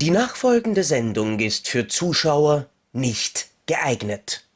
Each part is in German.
Die nachfolgende Sendung ist für Zuschauer nicht geeignet.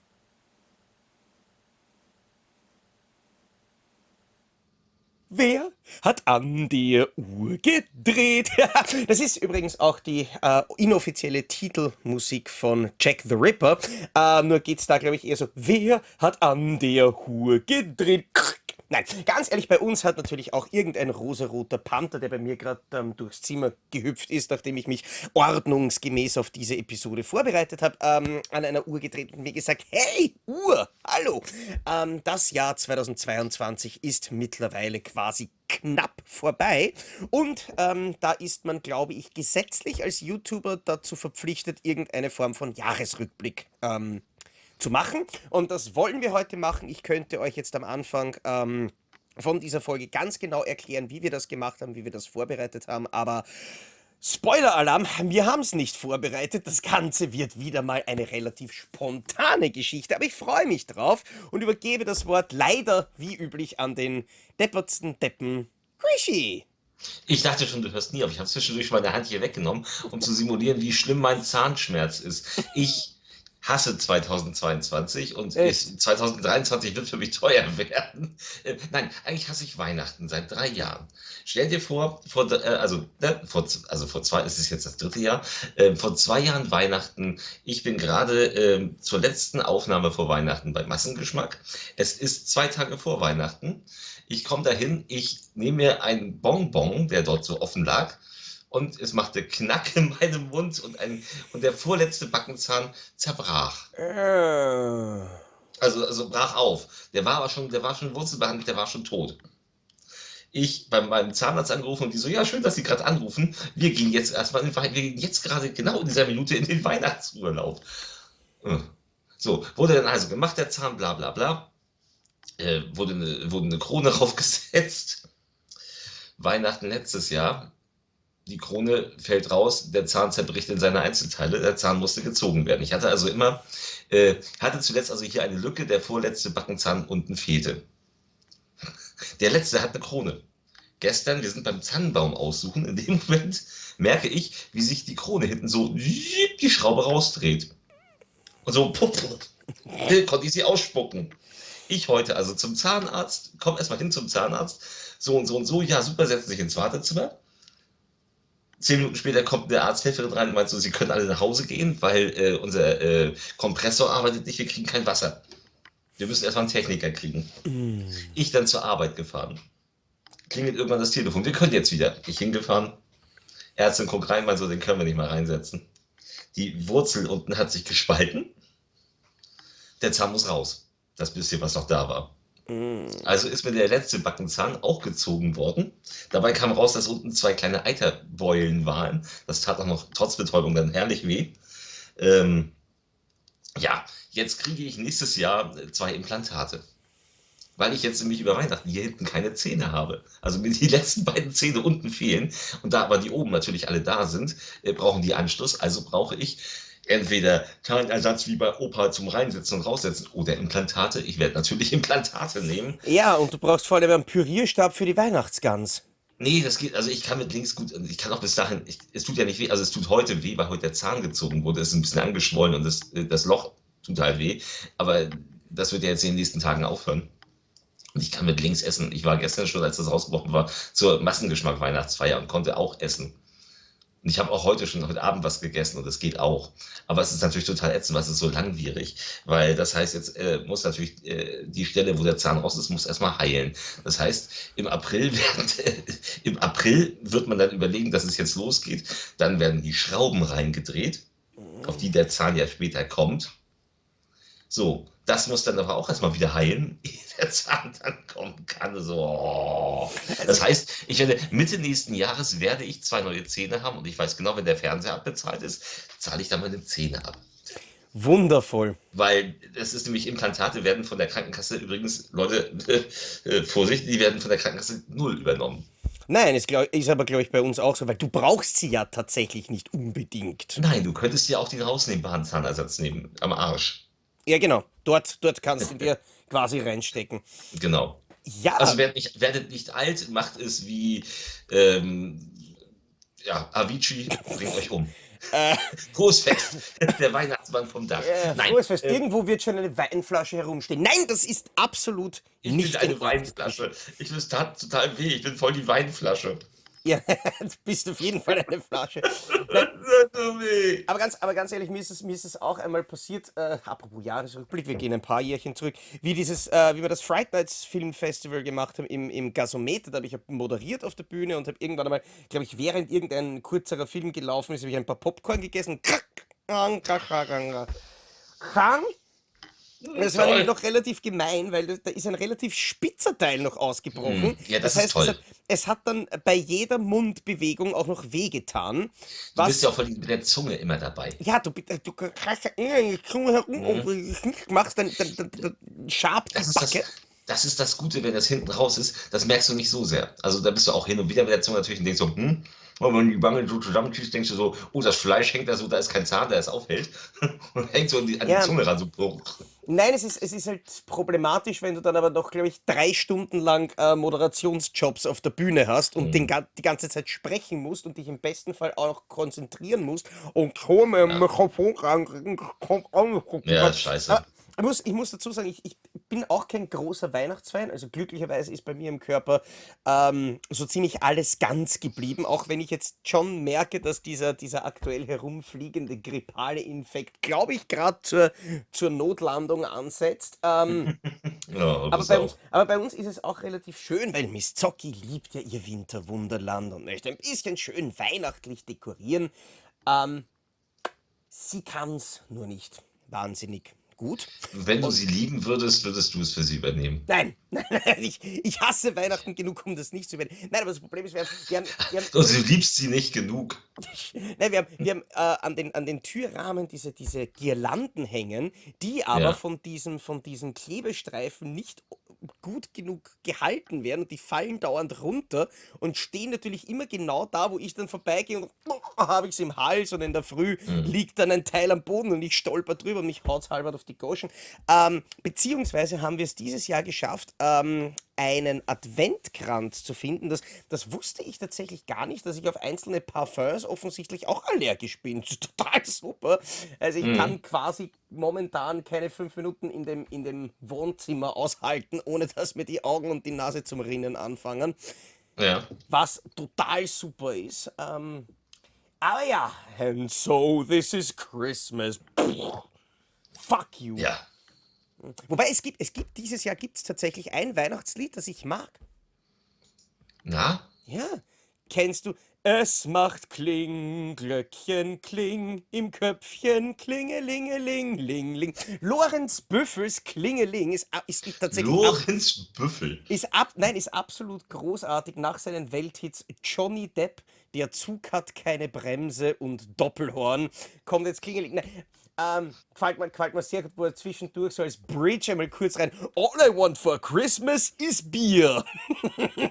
Wer hat an der Uhr gedreht? das ist übrigens auch die äh, inoffizielle Titelmusik von Jack the Ripper. Äh, nur geht's da, glaube ich, eher so, wer hat an der Uhr gedreht? Nein, ganz ehrlich, bei uns hat natürlich auch irgendein rosaroter Panther, der bei mir gerade ähm, durchs Zimmer gehüpft ist, nachdem ich mich ordnungsgemäß auf diese Episode vorbereitet habe, ähm, an einer Uhr gedreht und mir gesagt, hey, Uhr, hallo. Ähm, das Jahr 2022 ist mittlerweile quasi knapp vorbei und ähm, da ist man, glaube ich, gesetzlich als YouTuber dazu verpflichtet, irgendeine Form von Jahresrückblick ähm, zu machen. Und das wollen wir heute machen. Ich könnte euch jetzt am Anfang ähm, von dieser Folge ganz genau erklären, wie wir das gemacht haben, wie wir das vorbereitet haben. Aber Spoiler-Alarm, wir haben es nicht vorbereitet. Das Ganze wird wieder mal eine relativ spontane Geschichte. Aber ich freue mich drauf und übergebe das Wort leider wie üblich an den deppertsten Deppen Krischi. Ich dachte schon, du hörst nie auf. Ich habe zwischendurch meine Hand hier weggenommen, um zu simulieren, wie schlimm mein Zahnschmerz ist. Ich hasse 2022 und ich, 2023 wird für mich teuer werden. Nein, eigentlich hasse ich Weihnachten seit drei Jahren. Stell dir vor, vor äh, also, ne, vor, also vor zwei, es ist jetzt das dritte Jahr, äh, vor zwei Jahren Weihnachten. Ich bin gerade äh, zur letzten Aufnahme vor Weihnachten bei Massengeschmack. Es ist zwei Tage vor Weihnachten. Ich komme dahin, ich nehme mir einen Bonbon, der dort so offen lag, und es machte Knack in meinem Mund und, ein, und der vorletzte Backenzahn zerbrach. Also, also brach auf. Der war aber schon, der war schon wurzelbehandelt, der war schon tot. Ich bei meinem Zahnarzt angerufen und die so, ja, schön, dass Sie gerade anrufen. Wir gehen jetzt erstmal, wir gehen jetzt gerade genau in dieser Minute in den Weihnachtsurlaub. Äh. So, wurde dann also gemacht, der Zahn, bla bla bla. Äh, wurde, eine, wurde eine Krone draufgesetzt. Weihnachten letztes Jahr die Krone fällt raus, der Zahn zerbricht in seine Einzelteile, der Zahn musste gezogen werden. Ich hatte also immer, äh, hatte zuletzt also hier eine Lücke, der vorletzte Backenzahn unten fehlte. Der letzte hat eine Krone. Gestern, wir sind beim Zahnbaum aussuchen, in dem Moment merke ich, wie sich die Krone hinten so die Schraube rausdreht. Und so puff, konnte ich sie ausspucken. Ich heute also zum Zahnarzt, komm erstmal hin zum Zahnarzt, so und so und so, ja super, setzen sich ins Wartezimmer Zehn Minuten später kommt eine Arzthelferin rein und meint so, sie können alle nach Hause gehen, weil äh, unser äh, Kompressor arbeitet nicht, wir kriegen kein Wasser. Wir müssen erstmal einen Techniker kriegen. Mm. Ich dann zur Arbeit gefahren. Klingelt irgendwann das Telefon. Wir können jetzt wieder. Ich hingefahren. Ärztin guckt rein, meint so, den können wir nicht mal reinsetzen. Die Wurzel unten hat sich gespalten. Der Zahn muss raus. Das bisschen, was noch da war. Mm. Also ist mir der letzte Backenzahn auch gezogen worden. Dabei kam raus, dass unten zwei kleine Eiterbeulen waren. Das tat auch noch trotz Betäubung dann herrlich weh. Ähm, ja, jetzt kriege ich nächstes Jahr zwei Implantate. Weil ich jetzt nämlich über Weihnachten hier hinten keine Zähne habe. Also mir die letzten beiden Zähne unten fehlen. Und da aber die oben natürlich alle da sind, äh, brauchen die Anschluss. Also brauche ich entweder Ersatz wie bei Opa zum Reinsetzen und Raussetzen oder Implantate. Ich werde natürlich Implantate nehmen. Ja, und du brauchst vor allem einen Pürierstab für die Weihnachtsgans. Nee, das geht, also ich kann mit links gut, ich kann auch bis dahin, ich, es tut ja nicht weh, also es tut heute weh, weil heute der Zahn gezogen wurde, es ist ein bisschen angeschwollen und das, das Loch tut halt weh, aber das wird ja jetzt in den nächsten Tagen aufhören. Und ich kann mit links essen. Ich war gestern schon, als das rausgebrochen war, zur Massengeschmack Weihnachtsfeier und konnte auch essen. Und ich habe auch heute schon heute Abend was gegessen und es geht auch. Aber es ist natürlich total ätzend, weil es ist so langwierig. Weil das heißt, jetzt äh, muss natürlich äh, die Stelle, wo der Zahn raus ist, muss erstmal heilen. Das heißt, im April, werden, im April wird man dann überlegen, dass es jetzt losgeht. Dann werden die Schrauben reingedreht, auf die der Zahn ja später kommt. So, das muss dann aber auch erstmal wieder heilen, ehe der Zahn dann kommen kann. So. Oh. Das heißt, ich werde Mitte nächsten Jahres werde ich zwei neue Zähne haben und ich weiß genau, wenn der Fernseher abbezahlt ist, zahle ich dann meine Zähne ab. Wundervoll. Weil es ist nämlich Implantate werden von der Krankenkasse übrigens, Leute, äh, Vorsicht, die werden von der Krankenkasse null übernommen. Nein, ist, glaub, ist aber, glaube ich, bei uns auch so, weil du brauchst sie ja tatsächlich nicht unbedingt. Nein, du könntest ja auch den rausnehmbaren Zahnersatz nehmen, am Arsch. Ja, genau. Dort, dort kannst du dir quasi reinstecken. Genau. Ja. Also werdet nicht, werdet nicht alt, macht es wie ähm, ja, Avicii, bringt euch um. Äh, Großfest, der Weihnachtsmann vom Dach. Äh, Nein, Großfest, äh, irgendwo wird schon eine Weinflasche herumstehen. Nein, das ist absolut ich nicht bin eine Weinflasche. Ich bin total weh, ich bin voll die Weinflasche. Ja, du bist auf jeden Fall eine Flasche. aber, ganz, aber ganz ehrlich, mir ist es, mir ist es auch einmal passiert, äh, apropos Jahresrückblick, wir gehen ein paar Jährchen zurück, wie dieses, äh, wie wir das Fright Nights Film Festival gemacht haben im, im Gasometer, da habe ich moderiert auf der Bühne und habe irgendwann einmal, glaube ich, während irgendein kurzerer Film gelaufen ist, habe ich ein paar Popcorn gegessen. Das war nämlich noch relativ gemein, weil da ist ein relativ spitzer Teil noch ausgebrochen. Hm, ja, das, das heißt, es hat, es hat, dann bei jeder Mundbewegung auch noch wehgetan. Du bist ja auch mit der Zunge immer dabei. Ja, du, du kannst ja die Zunge herum mhm. und nicht machst, dann, dann, dann, dann schabt die Backe. Das ist das Gute, wenn das hinten raus ist, das merkst du nicht so sehr. Also da bist du auch hin und wieder mit der Zunge natürlich und denkst so, hm, und wenn du die Wange so zusammenschießt, denkst du so, oh, das Fleisch hängt da so, da ist kein Zahn, der es aufhält. und hängt so an die, an die Zunge ran, so. Nein, es ist, es ist halt problematisch, wenn du dann aber noch, glaube ich, drei Stunden lang äh, Moderationsjobs auf der Bühne hast und mhm. den, die ganze Zeit sprechen musst und dich im besten Fall auch noch konzentrieren musst und ein ja. Mikrofon kommt auch Ja, scheiße. Ich muss, ich muss dazu sagen, ich, ich bin auch kein großer Weihnachtsfan. Also glücklicherweise ist bei mir im Körper ähm, so ziemlich alles ganz geblieben. Auch wenn ich jetzt schon merke, dass dieser, dieser aktuell herumfliegende grippale Infekt, glaube ich, gerade zur, zur Notlandung ansetzt. Ähm, ja, aber, bei uns, aber bei uns ist es auch relativ schön, weil Miss Zocki liebt ja ihr Winterwunderland und möchte ein bisschen schön weihnachtlich dekorieren. Ähm, sie kann es nur nicht wahnsinnig gut. Wenn du und, sie lieben würdest, würdest du es für sie übernehmen. Nein, nein, nein ich, ich hasse Weihnachten genug, um das nicht zu übernehmen. Nein, aber das Problem ist, wir haben. Wir haben, wir haben also, du liebst sie nicht genug. nein, wir haben, wir haben äh, an, den, an den Türrahmen diese, diese Girlanden hängen, die aber ja. von, diesem, von diesen Klebestreifen nicht gut genug gehalten werden und die fallen dauernd runter und stehen natürlich immer genau da, wo ich dann vorbeigehe und oh, habe ich es im Hals und in der Früh mhm. liegt dann ein Teil am Boden und ich stolper drüber und mich haut's halber auf die Goschen. Ähm, beziehungsweise haben wir es dieses Jahr geschafft, ähm, einen Adventkranz zu finden. Das, das wusste ich tatsächlich gar nicht, dass ich auf einzelne Parfums offensichtlich auch allergisch bin. Total super. Also ich mhm. kann quasi momentan keine fünf Minuten in dem, in dem Wohnzimmer aushalten, ohne dass mir die Augen und die Nase zum Rinnen anfangen. Ja. Was total super ist. Ähm, aber ja, and so this is Christmas. Pff, fuck you. Ja. Wobei es gibt, es gibt dieses Jahr gibt es tatsächlich ein Weihnachtslied, das ich mag. Na? Ja. Kennst du? Es macht Kling, Glöckchen, Kling, im Köpfchen, Klingelingeling, Ling, Ling. Lorenz Büffels Klingeling ist, ist tatsächlich. Lorenz Büffel? Ist ab, nein, ist absolut großartig nach seinen Welthits Johnny Depp, der Zug hat keine Bremse und Doppelhorn. Kommt jetzt Klingeling. Nein, ähm, gefällt, mir, gefällt mir sehr gut, wo er zwischendurch so als Bridge einmal kurz rein, All I want for Christmas is Bier.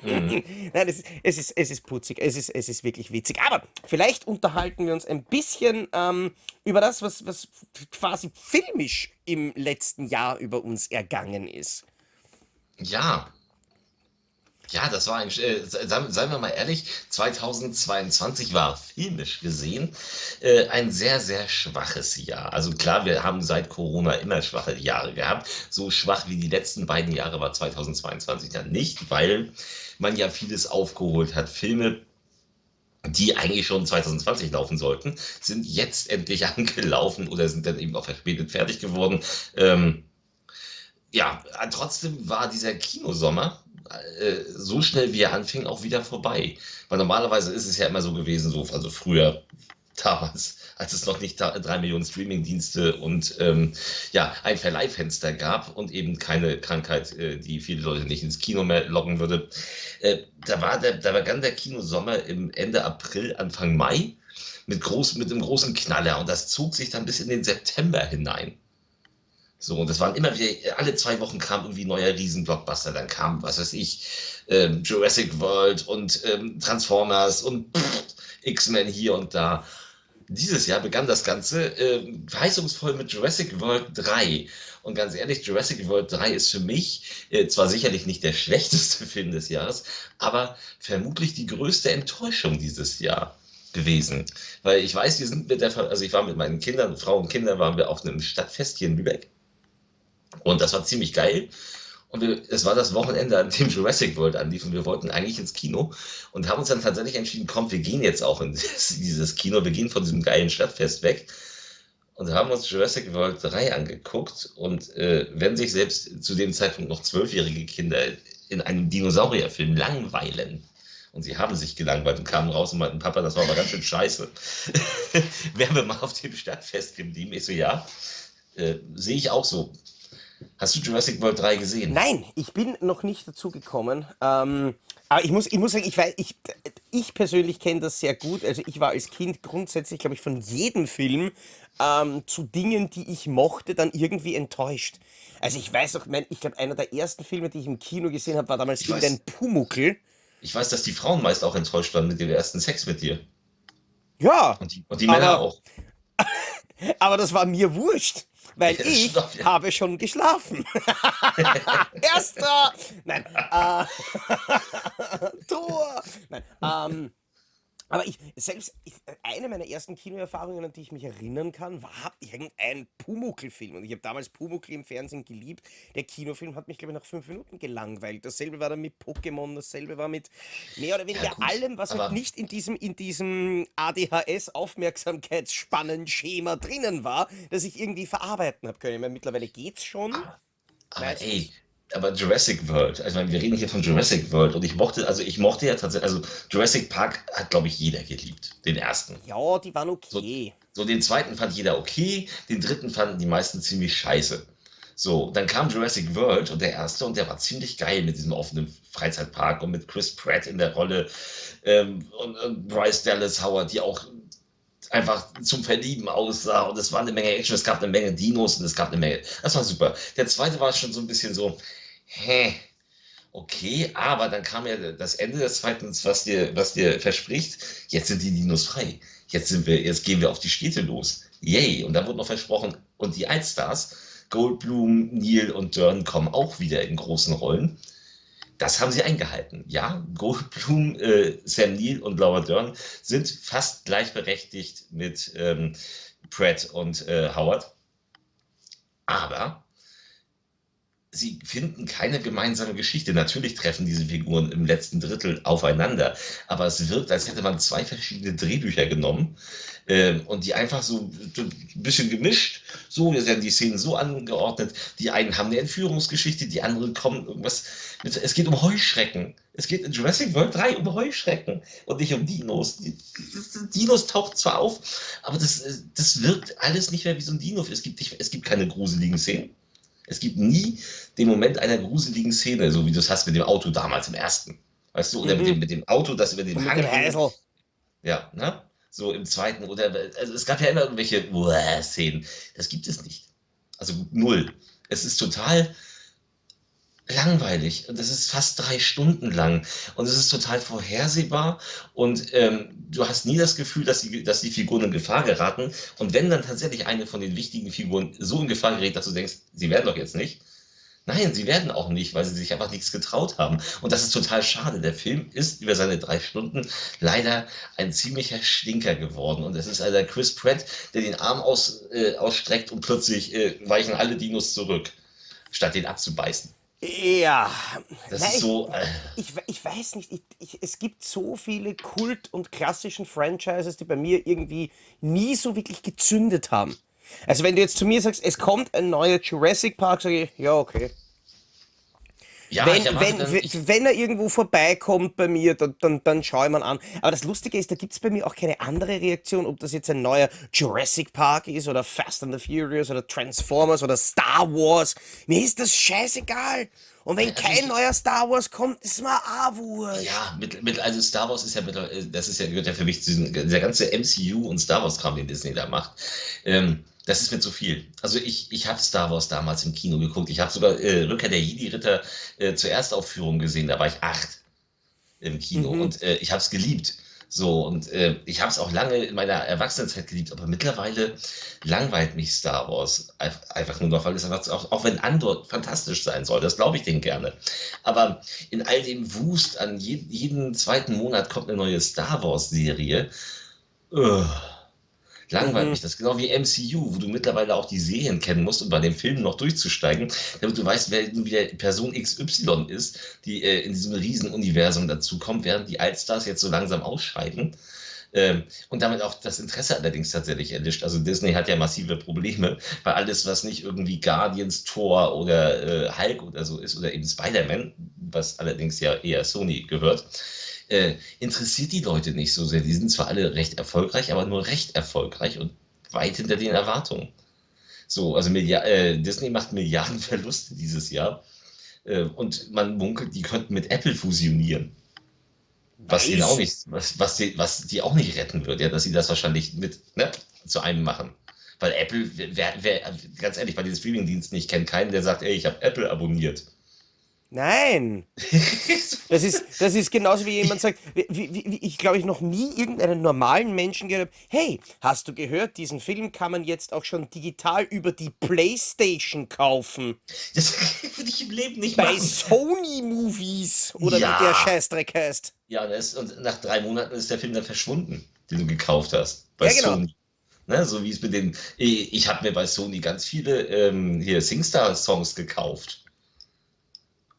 Mhm. Nein, es ist, es, ist, es ist putzig, es ist, es ist wirklich witzig. Aber vielleicht unterhalten wir uns ein bisschen ähm, über das, was, was quasi filmisch im letzten Jahr über uns ergangen ist. Ja, ja, das war ein, äh, seien, seien wir mal ehrlich, 2022 war filmisch gesehen äh, ein sehr, sehr schwaches Jahr. Also klar, wir haben seit Corona immer schwache Jahre gehabt. So schwach wie die letzten beiden Jahre war 2022 dann nicht, weil man ja vieles aufgeholt hat. Filme, die eigentlich schon 2020 laufen sollten, sind jetzt endlich angelaufen oder sind dann eben auch verspätet fertig geworden. Ähm, ja, trotzdem war dieser Kinosommer äh, so schnell wie er anfing, auch wieder vorbei. Weil normalerweise ist es ja immer so gewesen, so, also früher, damals, als es noch nicht drei Millionen Streaming-Dienste und ähm, ja, ein Verleihfenster gab und eben keine Krankheit, äh, die viele Leute nicht ins Kino mehr locken würde. Äh, da, war der, da begann der Kinosommer im Ende April, Anfang Mai mit, groß, mit einem großen Knaller und das zog sich dann bis in den September hinein. So, und das waren immer wieder, alle zwei Wochen kam irgendwie ein neuer Riesenblockbuster. Dann kam, was weiß ich, ähm, Jurassic World und ähm, Transformers und X-Men hier und da. Dieses Jahr begann das Ganze äh, verheißungsvoll mit Jurassic World 3. Und ganz ehrlich, Jurassic World 3 ist für mich äh, zwar sicherlich nicht der schlechteste Film des Jahres, aber vermutlich die größte Enttäuschung dieses Jahr. gewesen. Weil ich weiß, wir sind mit der, also ich war mit meinen Kindern, Frau und Kindern, waren wir auf einem Stadtfest hier in Lübeck. Und das war ziemlich geil. Und es war das Wochenende, an dem Jurassic World anlief und wir wollten eigentlich ins Kino und haben uns dann tatsächlich entschieden, komm, wir gehen jetzt auch in dieses Kino, wir gehen von diesem geilen Stadtfest weg und haben uns Jurassic World 3 angeguckt. Und äh, wenn sich selbst zu dem Zeitpunkt noch zwölfjährige Kinder in einem Dinosaurierfilm langweilen, und sie haben sich gelangweilt und kamen raus und meinten, Papa, das war aber ganz schön scheiße. Wären wir mal auf dem Stadtfest geblieben? Ich so, ja, äh, sehe ich auch so. Hast du Jurassic World 3 gesehen? Nein, ich bin noch nicht dazu gekommen. Ähm, aber ich muss, ich muss sagen, ich, weiß, ich, ich persönlich kenne das sehr gut. Also ich war als Kind grundsätzlich, glaube ich, von jedem Film ähm, zu Dingen, die ich mochte, dann irgendwie enttäuscht. Also ich weiß auch, mein, ich glaube, einer der ersten Filme, die ich im Kino gesehen habe, war damals ich irgendein weiß, Pumuckel. Ich weiß, dass die Frauen meist auch enttäuscht waren mit dem ersten Sex mit dir. Ja. Und die, und die Männer auch. aber das war mir wurscht. Weil ich habe schon geschlafen. Erster! Nein. Äh, Tor! Nein. Ähm, aber ich, selbst ich, eine meiner ersten Kinoerfahrungen, an die ich mich erinnern kann, war irgendein Pumuckl-Film. Und ich habe damals Pumuckl im Fernsehen geliebt. Der Kinofilm hat mich, glaube ich, nach fünf Minuten gelangweilt. Dasselbe war dann mit Pokémon, dasselbe war mit mehr oder weniger ja, allem, was halt nicht in diesem, in diesem ADHS-Aufmerksamkeitsspannenschema drinnen war, das ich irgendwie verarbeiten habe können. Ich meine, mittlerweile geht's schon. Aber, aber ey, aber Jurassic World, also wir reden hier von Jurassic World und ich mochte, also ich mochte ja tatsächlich, also Jurassic Park hat, glaube ich, jeder geliebt, den ersten. Ja, die waren okay. So, so, den zweiten fand jeder okay, den dritten fanden die meisten ziemlich scheiße. So, dann kam Jurassic World und der erste und der war ziemlich geil mit diesem offenen Freizeitpark und mit Chris Pratt in der Rolle ähm, und, und Bryce Dallas Howard, die auch einfach zum Verlieben aussah und es war eine Menge Action, es gab eine Menge Dinos und es gab eine Menge. Das war super. Der zweite war schon so ein bisschen so, hä, okay, aber dann kam ja das Ende des zweiten, was dir, was dir verspricht, jetzt sind die Dinos frei. Jetzt sind wir, jetzt gehen wir auf die Städte los. Yay. Und da wurde noch versprochen, und die Altstars, Goldblum, Neil und Dern kommen auch wieder in großen Rollen. Das haben sie eingehalten. Ja, Goldblum, äh, Sam Neill und Laura Dern sind fast gleichberechtigt mit ähm, Pratt und äh, Howard. Aber sie finden keine gemeinsame Geschichte. Natürlich treffen diese Figuren im letzten Drittel aufeinander, aber es wirkt, als hätte man zwei verschiedene Drehbücher genommen äh, und die einfach so ein bisschen gemischt. So, wir werden die Szenen so angeordnet. Die einen haben eine Entführungsgeschichte, die anderen kommen irgendwas. Mit, es geht um Heuschrecken. Es geht in Jurassic World 3 um Heuschrecken und nicht um Dinos. Dinos taucht zwar auf, aber das, das wirkt alles nicht mehr wie so ein Dino. Es gibt, nicht, es gibt keine gruseligen Szenen. Es gibt nie den Moment einer gruseligen Szene, so wie du es hast mit dem Auto damals im ersten. Weißt du, oder mhm. mit, dem, mit dem Auto, das über den Hang. Ja, ne? So im zweiten. Oder also es gab ja immer irgendwelche Szenen. Das gibt es nicht. Also null. Es ist total langweilig. Das ist fast drei Stunden lang. Und es ist total vorhersehbar. Und ähm, du hast nie das Gefühl, dass die, dass die Figuren in Gefahr geraten. Und wenn dann tatsächlich eine von den wichtigen Figuren so in Gefahr gerät, dass du denkst, sie werden doch jetzt nicht. Nein, sie werden auch nicht, weil sie sich einfach nichts getraut haben. Und das ist total schade. Der Film ist über seine drei Stunden leider ein ziemlicher Stinker geworden. Und es ist also Chris Pratt, der den Arm aus, äh, ausstreckt und plötzlich äh, weichen alle Dinos zurück, statt den abzubeißen. Ja, das Nein, ist so. Äh ich, ich, weiß nicht, ich, ich, es gibt so viele Kult- und klassischen Franchises, die bei mir irgendwie nie so wirklich gezündet haben. Also wenn du jetzt zu mir sagst, es kommt ein neuer Jurassic Park, sage ich, ja, okay. Ja, wenn, wenn, wenn, wenn er irgendwo vorbeikommt bei mir, dann, dann, dann schaue ich mal an. Aber das Lustige ist, da gibt es bei mir auch keine andere Reaktion, ob das jetzt ein neuer Jurassic Park ist oder Fast and the Furious oder Transformers oder Star Wars. Mir ist das scheißegal. Und wenn kein neuer Star Wars kommt, ist mal wurscht. Ja, mit, mit, also Star Wars ist ja, mit, das ist ja, gehört ja für mich zu diesem, dieser ganze MCU und Star Wars-Kram, den Disney da macht. Ähm, das ist mir zu viel. Also ich, ich habe Star Wars damals im Kino geguckt. Ich habe sogar äh, Rückkehr der Jedi-Ritter äh, zur Erstaufführung gesehen. Da war ich acht im Kino mhm. und äh, ich habe es geliebt. So, und äh, ich habe es auch lange in meiner Erwachsenenzeit geliebt, aber mittlerweile langweilt mich Star Wars einfach nur noch, weil es einfach, auch, auch wenn Andor fantastisch sein soll, das glaube ich denen gerne. Aber in all dem Wust an je, jeden zweiten Monat kommt eine neue Star Wars-Serie Ugh. Langweilt mhm. das. Genau wie MCU, wo du mittlerweile auch die Serien kennen musst, um bei den Filmen noch durchzusteigen, damit du weißt, wer wieder Person XY ist, die äh, in diesem Riesenuniversum dazukommt, während die Allstars jetzt so langsam ausscheiden. Ähm, und damit auch das Interesse allerdings tatsächlich erlischt. Also Disney hat ja massive Probleme, weil alles, was nicht irgendwie Guardians, Thor oder äh, Hulk oder so ist, oder eben Spider-Man, was allerdings ja eher Sony gehört, äh, interessiert die Leute nicht so sehr. Die sind zwar alle recht erfolgreich, aber nur recht erfolgreich und weit hinter den Erwartungen. So, also Milliard äh, Disney macht Milliarden Verluste dieses Jahr. Äh, und man munkelt, die könnten mit Apple fusionieren. Was ihnen auch nicht, was, was, die, was die auch nicht retten wird, ja, dass sie das wahrscheinlich mit ne, zu einem machen. Weil Apple, wer, wer, ganz ehrlich, bei den Streamingdiensten, ich kenne keinen, der sagt, ey, ich habe Apple abonniert. Nein. Das ist, das ist genauso wie jemand sagt, wie, wie, ich glaube, ich noch nie irgendeinen normalen Menschen gehört habe, hey, hast du gehört, diesen Film kann man jetzt auch schon digital über die Playstation kaufen. Das würde ich im Leben nicht Bei machen. Sony Movies oder ja. wie der Scheißdreck heißt. Ja, das, und nach drei Monaten ist der Film dann verschwunden, den du gekauft hast. Bei ja, genau. Sony. Ne, so wie es mit den, ich, ich habe mir bei Sony ganz viele ähm, hier Singstar-Songs gekauft.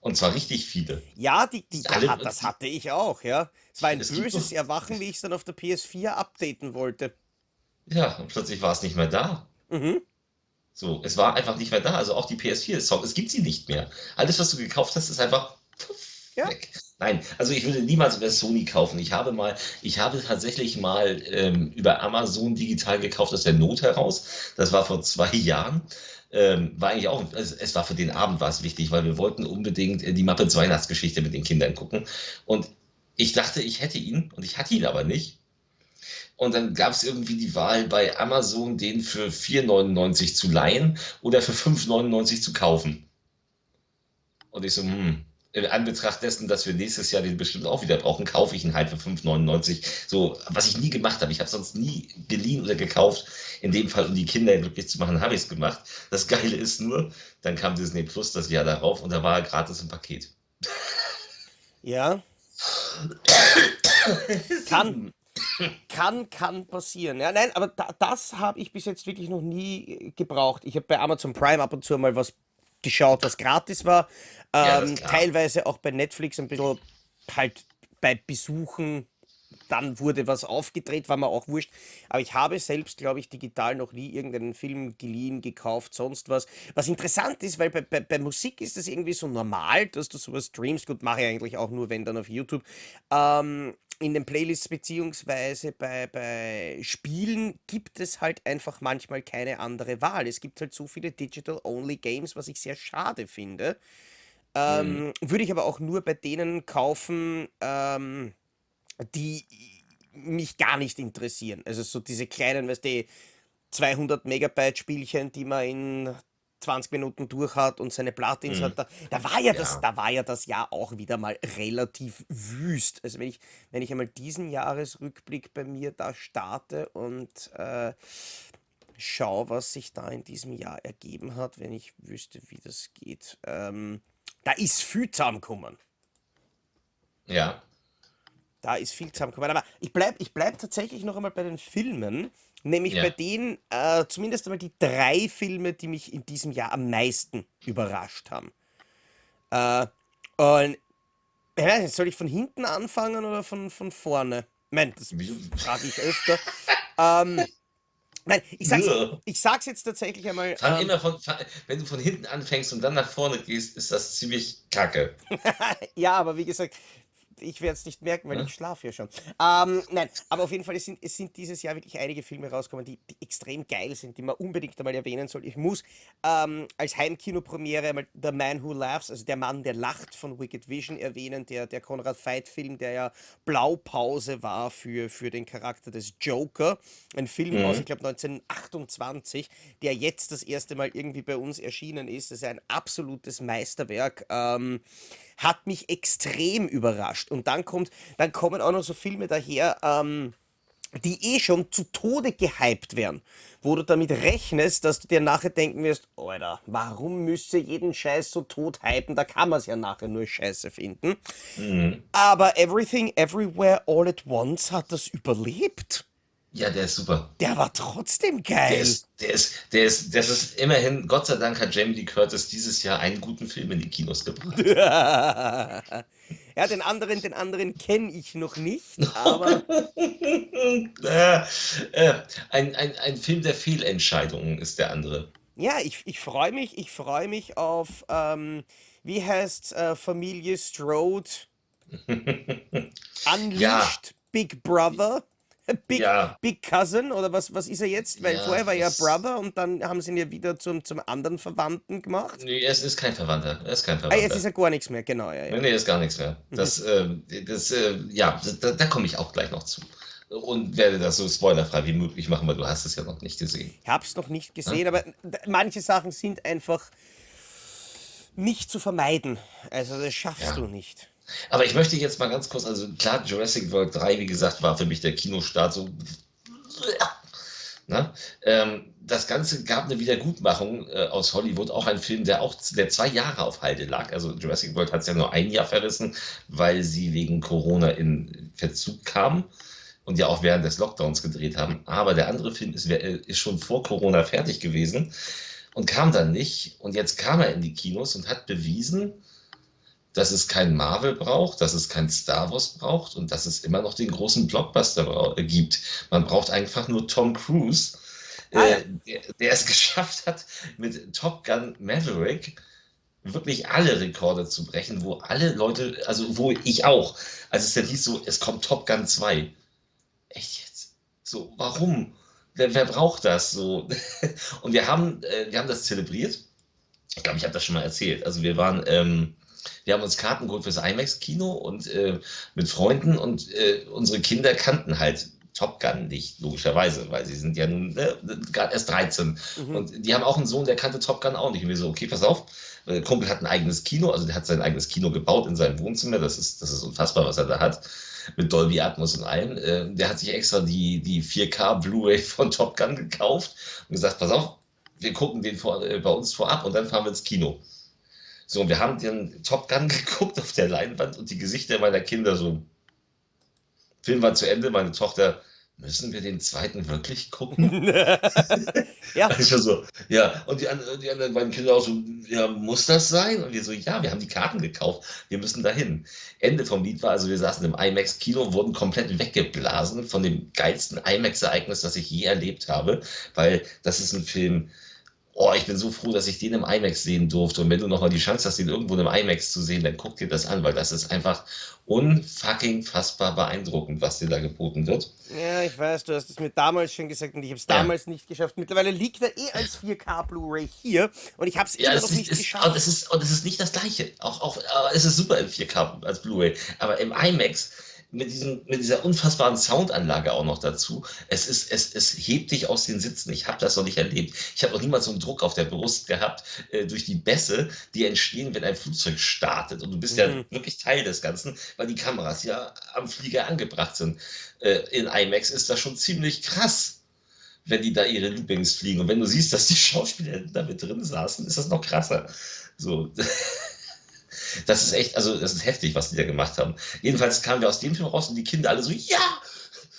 Und zwar richtig viele. Ja, die, die, Alle, hat, das hatte ich auch, ja. Es war ein böses Erwachen, wie ich es dann auf der PS4 updaten wollte. Ja, und plötzlich war es nicht mehr da. Mhm. So, es war einfach nicht mehr da. Also auch die PS4-Song, es gibt sie nicht mehr. Alles, was du gekauft hast, ist einfach ja. weg. Nein, also ich würde niemals über Sony kaufen. Ich habe mal, ich habe tatsächlich mal ähm, über Amazon digital gekauft aus der Not heraus. Das war vor zwei Jahren ähm, war eigentlich auch, es, es, war für den Abend war es wichtig, weil wir wollten unbedingt die Muppets Weihnachtsgeschichte mit den Kindern gucken. Und ich dachte, ich hätte ihn und ich hatte ihn aber nicht. Und dann gab es irgendwie die Wahl bei Amazon, den für 4,99 zu leihen oder für 5,99 zu kaufen. Und ich so, hm, in Anbetracht dessen, dass wir nächstes Jahr den bestimmt auch wieder brauchen, kaufe ich ihn halt für 5,99. So, was ich nie gemacht habe. Ich habe sonst nie geliehen oder gekauft. In dem Fall, um die Kinder glücklich zu machen, habe ich es gemacht. Das Geile ist nur, dann kam Disney Plus das Jahr darauf und da war er gratis im Paket. Ja. kann, kann, kann passieren. Ja, nein, aber da, das habe ich bis jetzt wirklich noch nie gebraucht. Ich habe bei Amazon Prime ab und zu mal was geschaut, was gratis war. Ähm, ja, teilweise auch bei Netflix ein bisschen halt bei Besuchen dann wurde was aufgedreht, war mir auch wurscht. Aber ich habe selbst, glaube ich, digital noch nie irgendeinen Film geliehen, gekauft, sonst was. Was interessant ist, weil bei, bei, bei Musik ist das irgendwie so normal, dass du sowas streamst. Gut, mache ich eigentlich auch nur, wenn dann auf YouTube. Ähm, in den Playlists beziehungsweise bei, bei Spielen gibt es halt einfach manchmal keine andere Wahl. Es gibt halt so viele Digital-Only-Games, was ich sehr schade finde. Ähm, mhm. Würde ich aber auch nur bei denen kaufen, ähm, die mich gar nicht interessieren. Also so diese kleinen, weißt du, 200 Megabyte Spielchen, die man in 20 Minuten durch hat und seine Platins mhm. hat. Da, da, war ja, ja, das, da war ja das Jahr auch wieder mal relativ wüst. Also wenn ich, wenn ich einmal diesen Jahresrückblick bei mir da starte und äh, schaue, was sich da in diesem Jahr ergeben hat, wenn ich wüsste, wie das geht. Ähm, da ist viel zusammengekommen. Ja. Da ist viel zusammengekommen. Aber ich bleibe ich bleib tatsächlich noch einmal bei den Filmen. Nämlich ja. bei denen äh, zumindest einmal die drei Filme, die mich in diesem Jahr am meisten überrascht haben. Äh, und nicht, soll ich von hinten anfangen oder von, von vorne? Nein, das frage ich öfter. ähm, Nein, ich sag's, ich sag's jetzt tatsächlich einmal. Fang ähm, immer von, wenn du von hinten anfängst und dann nach vorne gehst, ist das ziemlich kacke. ja, aber wie gesagt, ich werde es nicht merken, weil ja. ich schlafe ja schon. Ähm, nein, aber auf jeden Fall, es sind, es sind dieses Jahr wirklich einige Filme rausgekommen, die, die extrem geil sind, die man unbedingt einmal erwähnen soll. Ich muss ähm, als Heimkinopremiere einmal The Man Who Laughs, also der Mann, der lacht von Wicked Vision erwähnen, der, der Konrad Veidt-Film, der ja Blaupause war für, für den Charakter des Joker. Ein Film mhm. aus, ich glaube, 1928, der jetzt das erste Mal irgendwie bei uns erschienen ist. Das ist ein absolutes Meisterwerk. Ähm, hat mich extrem überrascht. Und dann kommt, dann kommen auch noch so Filme daher, ähm, die eh schon zu Tode gehypt werden, wo du damit rechnest, dass du dir nachher denken wirst, Alter, warum müsste jeden Scheiß so tot hypen? Da kann man es ja nachher nur Scheiße finden. Mhm. Aber Everything, Everywhere, All at Once hat das überlebt. Ja, der ist super. Der war trotzdem Der geil. ist, der ist, der ist, das ist immerhin, Gott sei Dank hat Jamie Lee Curtis dieses Jahr einen guten Film in die Kinos gebracht. Ja, den anderen, den anderen kenne ich noch nicht, aber äh, äh, ein, ein, ein Film der Fehlentscheidungen ist der andere. ja, ich, ich freue mich, ich freue mich auf, ähm, wie heißt äh, Familie Strode? Ja, Unleashed Big Brother? Big, ja, Big Cousin oder was, was ist er jetzt? Weil ja, vorher war er das. Brother und dann haben sie ihn ja wieder zum, zum anderen Verwandten gemacht. Nee, es ist kein Verwandter. Er ist kein Ah, jetzt ist Verwandter. er gar nichts mehr, genau, ja, Nee, ja. nee, ist gar nichts mehr. Mhm. Das, ähm, das, äh, ja, da, da komme ich auch gleich noch zu. Und werde das so spoilerfrei wie möglich machen, weil du hast es ja noch nicht gesehen. Ich habe es noch nicht Ne? gesehen, aber d- manche Sachen sind einfach nicht zu vermeiden. Also das schaffst du Ja. nicht. Aber ich möchte jetzt mal ganz kurz, also klar, Jurassic World 3, wie gesagt, war für mich der Kinostart so. Ne? Ähm, das Ganze gab eine Wiedergutmachung äh, aus Hollywood, auch ein Film, der auch der zwei Jahre auf Halde lag. Also Jurassic World hat es ja nur ein Jahr verrissen, weil sie wegen Corona in Verzug kamen und ja auch während des Lockdowns gedreht haben. Aber der andere Film ist, äh, ist schon vor Corona fertig gewesen und kam dann nicht. Und jetzt kam er in die Kinos und hat bewiesen, dass es kein Marvel braucht, dass es kein Star Wars braucht und dass es immer noch den großen Blockbuster äh, gibt. Man braucht einfach nur Tom Cruise, Ah ja. äh, der, der es geschafft hat, mit Top Gun Maverick wirklich alle Rekorde zu brechen, wo alle Leute, also wo ich auch, als es dann hieß so, es kommt Top Gun 2. Echt jetzt? So, warum? Wer, wer braucht das so? Und wir haben, äh, wir haben das zelebriert. Ich glaube, ich habe das schon mal erzählt. Also wir waren, ähm, wir haben uns Karten geholt fürs IMAX-Kino und äh, mit Freunden und äh, unsere Kinder kannten halt Top Gun nicht, logischerweise, weil sie sind ja nun ne, gerade erst 13. Mhm. Und die haben auch einen Sohn, der kannte Top Gun auch nicht. Und wir so, okay, pass auf. Der Kumpel hat ein eigenes Kino, also der hat sein eigenes Kino gebaut in seinem Wohnzimmer. Das ist, das ist unfassbar, was er da hat. Mit Dolby Atmos und allem. Äh, der hat sich extra die, die 4K Blu-ray von Top Gun gekauft und gesagt, pass auf, wir gucken den vor, äh, bei uns vorab und dann fahren wir ins Kino. So, wir haben den Top Gun geguckt auf der Leinwand und die Gesichter meiner Kinder so. Film war zu Ende, meine Tochter, müssen wir den zweiten wirklich gucken? ja, Ich war so, ja, und die, anderen- die anderen beiden Kinder auch so, ja, muss das sein? Und wir so, ja, wir haben die Karten gekauft, wir müssen dahin. Ende vom Lied war, also wir saßen im IMAX-Kino, wurden komplett weggeblasen von dem geilsten IMAX-Ereignis, das ich je erlebt habe, weil das ist ein Film, oh, ich bin so froh, dass ich den im IMAX sehen durfte. Und wenn du nochmal die Chance hast, den irgendwo im IMAX zu sehen, dann guck dir das an, weil das ist einfach unfucking fassbar beeindruckend, was dir da geboten wird. ja, ich weiß, du hast es mir damals schon gesagt und ich habe es Ja. damals nicht geschafft. Mittlerweile liegt er eh als 4K Blu-ray hier und ich habe es Ja, immer es noch ist, nicht ist, und, geschafft. es ist, und es ist nicht das Gleiche. Auch, auch, aber es ist super im 4K als Blu-ray. Aber im IMAX mit, diesem, mit dieser unfassbaren Soundanlage auch noch dazu, es, ist, es, es hebt dich aus den Sitzen. Ich habe das noch nicht erlebt. Ich habe noch niemals so einen Druck auf der Brust gehabt äh, durch die Bässe, die entstehen, wenn ein Flugzeug startet. Und du bist ja Mhm. wirklich Teil des Ganzen, weil die Kameras ja am Flieger angebracht sind. Äh, in IMAX ist das schon ziemlich krass wenn die da ihre Loopings fliegen. Und wenn du siehst, dass die Schauspieler da mit drin saßen, ist das noch krasser. So. Das ist echt, also das ist heftig, was die da gemacht haben. Jedenfalls kamen wir aus dem Film raus und die Kinder alle so, ja,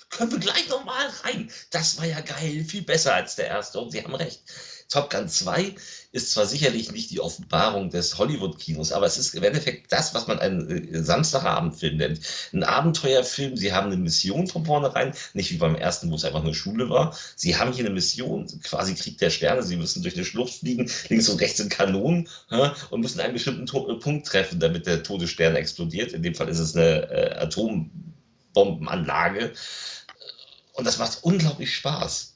können wir gleich nochmal rein. Das war ja geil, viel besser als der erste. Und sie haben recht. Top Gun 2 ist zwar sicherlich nicht die Offenbarung des Hollywood-Kinos, aber es ist im Endeffekt das, was man einen äh, Samstagabendfilm nennt. Ein Abenteuerfilm, sie haben eine Mission von vornherein, nicht wie beim ersten, wo es einfach nur Schule war. Sie haben hier eine Mission, quasi Krieg der Sterne, sie müssen durch eine Schlucht fliegen, links und rechts sind Kanonen und müssen einen bestimmten äh, Punkt treffen, damit der Todesstern explodiert. In dem Fall ist es eine äh, Atombombenanlage. Und das macht unglaublich Spaß.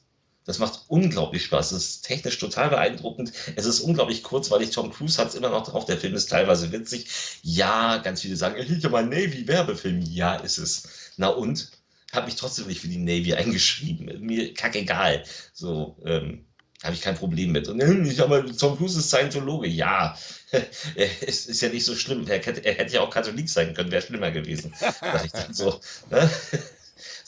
Das macht unglaublich Spaß. Das ist technisch total beeindruckend. Es ist unglaublich kurzweilig. Tom Cruise hat es immer noch drauf. Der Film ist teilweise witzig. Ja, ganz viele sagen, hier mal Navy-Werbefilm. Ja, ist es. Na und? Habe mich trotzdem nicht für die Navy eingeschrieben. Mir kackegal. So, ähm, habe ich kein Problem mit. Und ich aber Tom Cruise ist Scientologe. Ja, es ist ja nicht so schlimm. Er hätte ja auch Katholik sein können, wäre schlimmer gewesen. Sag ich dann so. Ne?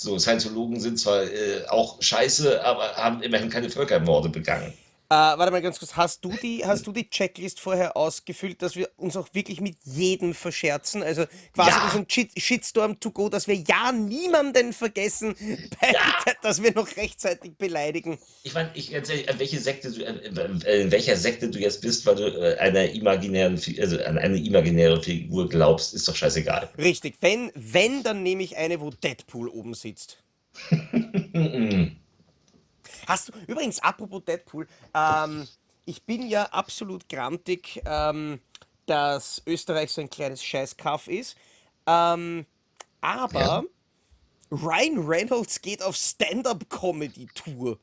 So, Scientologen sind zwar äh, auch scheiße, aber haben immerhin keine Völkermorde begangen. Warte mal ganz kurz, hast du die, hast du die Checklist vorher ausgefüllt, dass wir uns auch wirklich mit jedem verscherzen? Also quasi Ja. unseren Shit Shitstorm to go, dass wir ja niemanden vergessen, bei, dass wir noch rechtzeitig beleidigen. Ich meine, ich an welche Sekte du, äh, äh, in welcher Sekte du jetzt bist, weil du äh, einer imaginären, also an eine imaginäre Figur glaubst, ist doch scheißegal. Richtig, wenn, wenn, dann nehme ich eine, wo Deadpool oben sitzt. Hast du, übrigens, apropos Deadpool, ähm, ich bin ja absolut grantig, ähm, dass Österreich so ein kleines Scheißkaff ist. Ähm, aber Ja. Ryan Reynolds geht auf Stand-up-Comedy-Tour.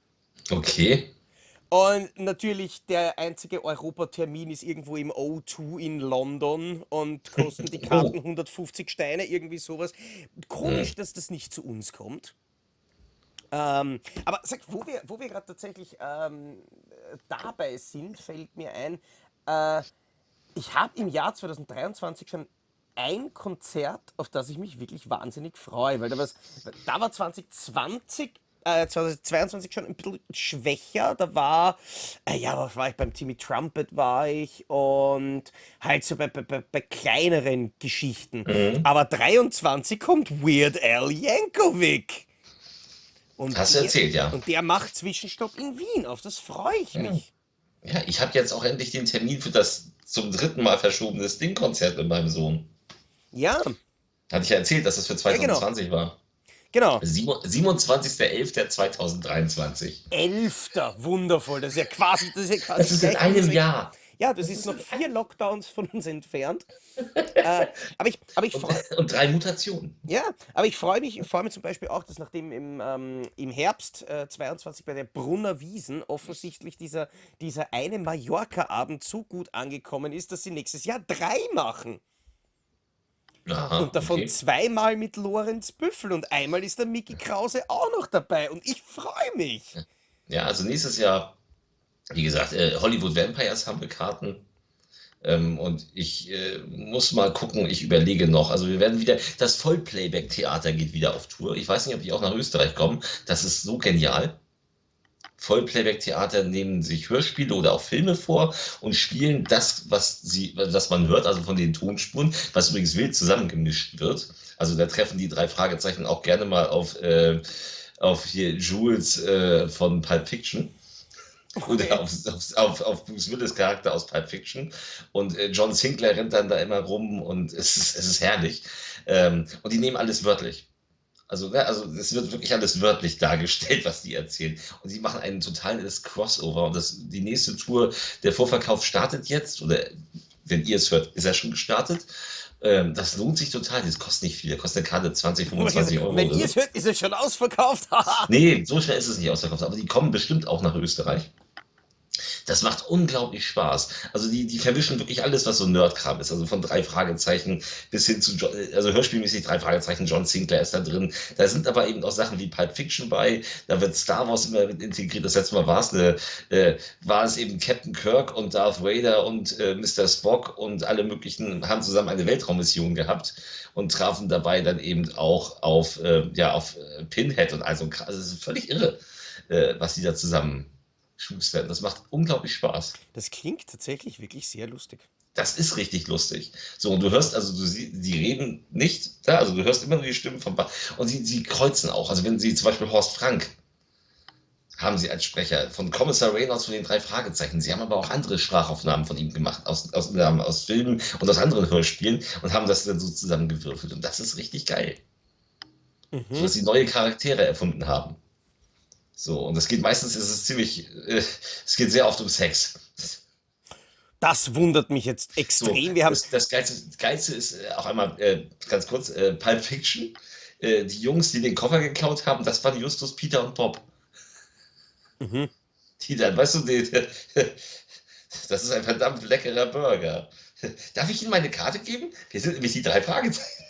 Okay. Und natürlich der einzige Europatermin ist irgendwo im O2 in London und kosten die Karten 150 Steine, irgendwie sowas. Komisch, dass das nicht zu uns kommt. Ähm, aber sag, wo wir, wo wir gerade tatsächlich ähm, äh, dabei sind, fällt mir ein, äh, ich habe im Jahr 2023 schon ein Konzert, auf das ich mich wirklich wahnsinnig freue, weil da, da war 2020, äh, 2022 schon ein bisschen schwächer. Da war, äh, ja, was war ich beim Timmy Trumpet war ich und halt so bei, bei, bei, kleineren Geschichten. Aber 23 kommt Weird Al Yankovic. Und Hast du erzählt, ja. Und der macht Zwischenstopp in Wien. Auf das freue ich mich. Ja, ich habe jetzt auch endlich den Termin für das zum dritten Mal verschobene Sting-Konzert mit meinem Sohn. Ja, Hatte ich ja erzählt, dass das für genau. 2020 war. genau. Sieben- 27.11.2023. Elfter, wundervoll. Das ist ja quasi, das ist ja quasi Das ist in einem Jahr. Ja, das, ist noch vier Lockdowns von uns entfernt. äh, aber ich, aber ich Und, und drei Mutationen. ja, aber ich freue mich, ich freue mich zum Beispiel auch, dass nachdem im, ähm, im Herbst äh, 22 bei der Brunner Wiesen offensichtlich dieser, dieser eine Mallorca-Abend so gut angekommen ist, dass sie nächstes Jahr drei machen. Aha, Und davon okay. zweimal mit Lorenz Büffel und einmal ist der Mickey Krause auch noch dabei und ich freue mich. Ja, also nächstes Jahr, wie gesagt, äh, Hollywood Vampires haben wir Karten. Ähm, und ich äh, muss mal gucken, ich überlege noch. Also wir werden wieder, das Vollplayback-Theater geht wieder auf Tour. Ich weiß nicht, ob die auch nach Österreich kommen. Das ist so genial. Vollplayback-Theater nehmen sich Hörspiele oder auch Filme vor und spielen das, was sie, was man hört, also von den Tonspuren, was übrigens wild zusammengemischt wird. Also da treffen die drei Fragezeichen auch gerne mal auf, äh, auf hier Jules äh, von Pulp Fiction. Oder auf, auf, auf, auf Bruce Willis Charakter aus Pulp Fiction. Und äh, John Sinclair rennt dann da immer rum und es ist, es ist herrlich. Ähm, und die nehmen alles wörtlich. Also, ne, also es wird wirklich alles wörtlich dargestellt, was die erzählen. Und sie machen ein totales Crossover. Und das, die nächste Tour, der Vorverkauf startet jetzt, oder wenn ihr es hört, ist er schon gestartet. Ähm, das lohnt sich total. Das kostet nicht viel. Das kostet eine Karte 20, 25 Euro. Wenn ihr es hört, ist es schon ausverkauft. Nee, so schnell ist es nicht ausverkauft, aber die kommen bestimmt auch nach Österreich. Das macht unglaublich Spaß. Also die, die verwischen wirklich alles, was so Nerdkram ist. Also von drei Fragezeichen bis hin zu, Jo- also hörspielmäßig drei Fragezeichen, John Sinclair ist da drin. Da sind aber eben auch Sachen wie Pulp Fiction bei. Da wird Star Wars immer mit integriert. Das letzte Mal war es eine, äh, war es eben Captain Kirk und Darth Vader und äh, Mr. Spock und alle möglichen haben zusammen eine Weltraummission gehabt und trafen dabei dann eben auch auf, äh, ja, auf äh, Pinhead und also also es ist völlig irre, äh, was die da zusammen schustern. Das macht unglaublich Spaß. Das klingt tatsächlich wirklich sehr lustig. Das ist richtig lustig. So, und du hörst, also du sie, die reden nicht, ja, also du hörst immer nur die Stimmen von und sie, sie kreuzen auch. Also wenn sie zum Beispiel Horst Frank haben sie als Sprecher von Kommissar Reynolds von den drei Fragezeichen. Sie haben aber auch andere Sprachaufnahmen von ihm gemacht, aus, aus, aus Filmen und aus anderen Hörspielen und haben das dann so zusammengewürfelt. Und das ist richtig geil. Mhm. Dass sie neue Charaktere erfunden haben. So, und es geht meistens, ist es ziemlich, äh, es geht sehr oft um Sex. Das wundert mich jetzt So, extrem. Wir haben das, das, Geilste, das Geilste ist äh, auch einmal äh, ganz kurz: äh, Pulp Fiction. Äh, die Jungs, die den Koffer geklaut haben, das waren Justus, Peter und Bob. Mhm. Die dann, weißt du, die, das ist ein verdammt leckerer Burger. Darf ich Ihnen meine Karte geben? Wir sind nämlich die drei Fragezeichen.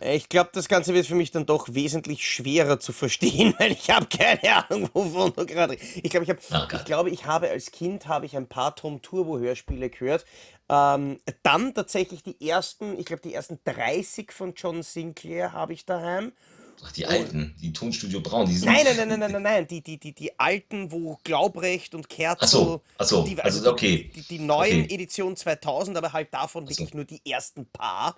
Ich glaube, das Ganze wird für mich dann doch wesentlich schwerer zu verstehen, weil ich habe keine Ahnung, wovon du gerade. Ich glaube, ich habe, Ah, Gott. ich glaube, ich habe als Kind habe ich ein paar Tom Turbo Hörspiele gehört. Ähm, dann tatsächlich die ersten, ich glaube, die ersten 30 von John Sinclair habe ich daheim. Ach, die alten, die Tonstudio Braun, die sind. Nein, nein, nein, nein, nein, nein, nein, die, die, die, die alten, wo Glaubrecht und Kerzel. Ach so, ach so, die, also die, okay. Die, die, die neuen Okay. Edition 2000, aber halt davon Ach wirklich so. nur die ersten paar.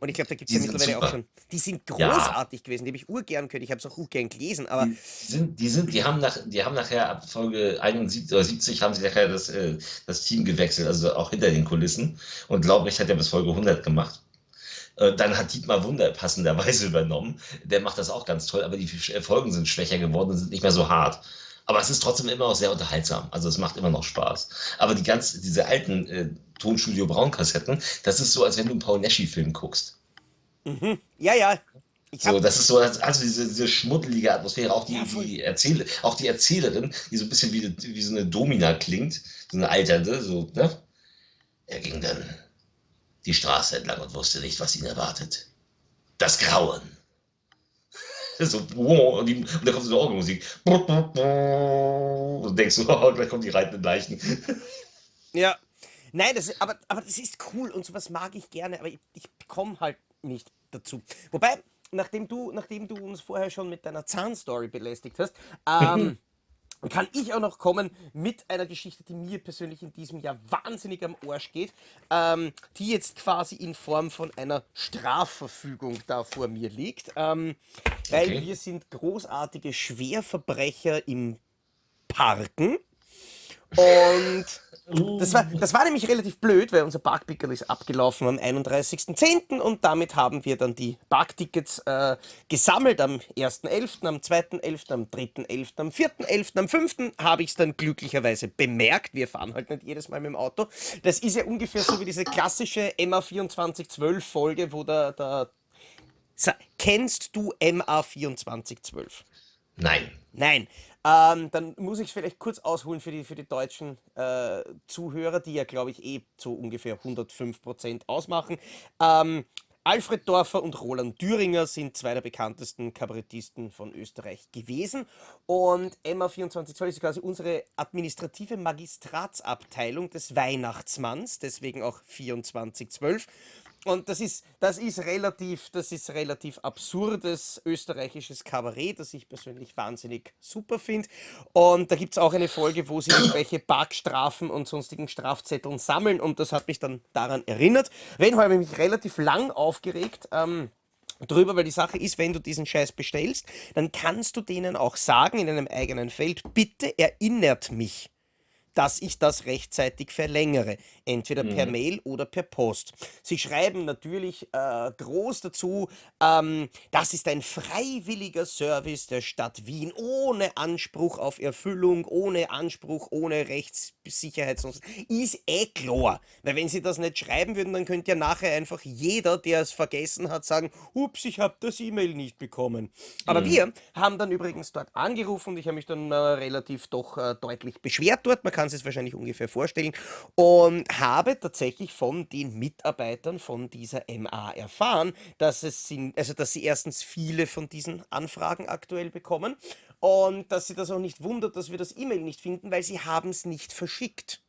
Und ich glaube, da gibt es ja mittlerweile auch schon. Die sind Ja. großartig gewesen, die habe ich urgern gehört. Ich habe es auch urgern gelesen, aber Die sind, die sind, die haben nach, die haben nachher ab Folge 71 oder 70 haben sie nachher das, äh, das Team gewechselt, also auch hinter den Kulissen. Und Laubrecht hat ja bis Folge 100 gemacht. Äh, Dann hat Dietmar Wunder passenderweise übernommen. Der macht das auch ganz toll, aber die Sch- Folgen sind schwächer geworden und sind nicht mehr so hart. Aber es ist trotzdem immer noch sehr unterhaltsam. Also es macht immer noch Spaß. Aber die ganz, diese alten äh, Tonstudio Braun-Kassetten, das ist so, als wenn du einen Paul Neschi-Film guckst. ja, ja. Ich So, das ist so, also diese, diese schmuddelige Atmosphäre, auch die, Ja, die Erzähl auch die Erzählerin, die so ein bisschen wie, wie so eine Domina klingt, so eine alternde, so, ne? Er ging dann die Straße entlang und wusste nicht, was ihn erwartet. Das Grauen. So, und, die, und da kommt so eine Orgelmusik. Und denkst du, oh, gleich kommen die reitenden Leichen. Ja. Nein, das, aber, aber das ist cool und sowas mag ich gerne, aber ich, ich komme halt nicht dazu. Wobei, nachdem du, nachdem du uns vorher schon mit deiner Zahnstory belästigt hast, ähm, kann ich auch noch kommen mit einer Geschichte, die mir persönlich in diesem Jahr wahnsinnig am Arsch geht, ähm, die jetzt quasi in Form von einer Strafverfügung da vor mir liegt, ähm, weil Okay. wir sind großartige Schwerverbrecher im Parken. Und das war, das war nämlich relativ blöd, weil unser Parkpickel ist abgelaufen am 31.10. und damit haben wir dann die Parktickets äh, gesammelt am 1.11., am 2.11., am 3.11., am 4.11., am 5. habe ich es dann glücklicherweise bemerkt. Wir fahren halt nicht jedes Mal mit dem Auto. Das ist ja ungefähr so wie diese klassische MA2412-Folge, wo der, der Kennst du MA2412? Nein. Nein. Ähm, dann muss ich es vielleicht kurz ausholen für die, für die deutschen äh, Zuhörer, die ja, glaube ich, eh so ungefähr 105% ausmachen. Ähm, Alfred Dorfer und Roland Düringer sind zwei der bekanntesten Kabarettisten von Österreich gewesen. Und MA2412 ist quasi unsere administrative Magistratsabteilung des Weihnachtsmanns, deswegen auch 2412. Und das ist, das ist relativ, das ist relativ absurdes österreichisches Kabarett, das ich persönlich wahnsinnig super finde. Und da gibt es auch eine Folge, wo sie irgendwelche Parkstrafen und sonstigen Strafzetteln sammeln und das hat mich dann daran erinnert. Reden habe ich mich relativ lang aufgeregt. Ähm, drüber, weil die Sache ist, wenn du diesen Scheiß bestellst, dann kannst du denen auch sagen in einem eigenen Feld, bitte erinnert mich dass ich das rechtzeitig verlängere, entweder per Mail oder per Post. Sie schreiben natürlich äh, groß dazu, ähm, das ist ein freiwilliger Service der Stadt Wien, ohne Anspruch auf Erfüllung, ohne Anspruch, ohne Rechtssicherheit. Ist eh klar. Weil wenn Sie das nicht schreiben würden, dann könnte ja nachher einfach jeder, der es vergessen hat, sagen, ups, ich habe das E-Mail nicht bekommen. Aber wir haben dann übrigens dort angerufen und ich habe mich dann äh, relativ doch äh, deutlich beschwert dort. Man kann es sich wahrscheinlich ungefähr vorstellen. Und habe tatsächlich von den Mitarbeitern von dieser MA erfahren, dass es sind, also dass sie erstens viele von diesen Anfragen aktuell bekommen und dass sie das auch nicht wundert, dass wir das E-Mail nicht finden, weil sie haben es nicht verschickt.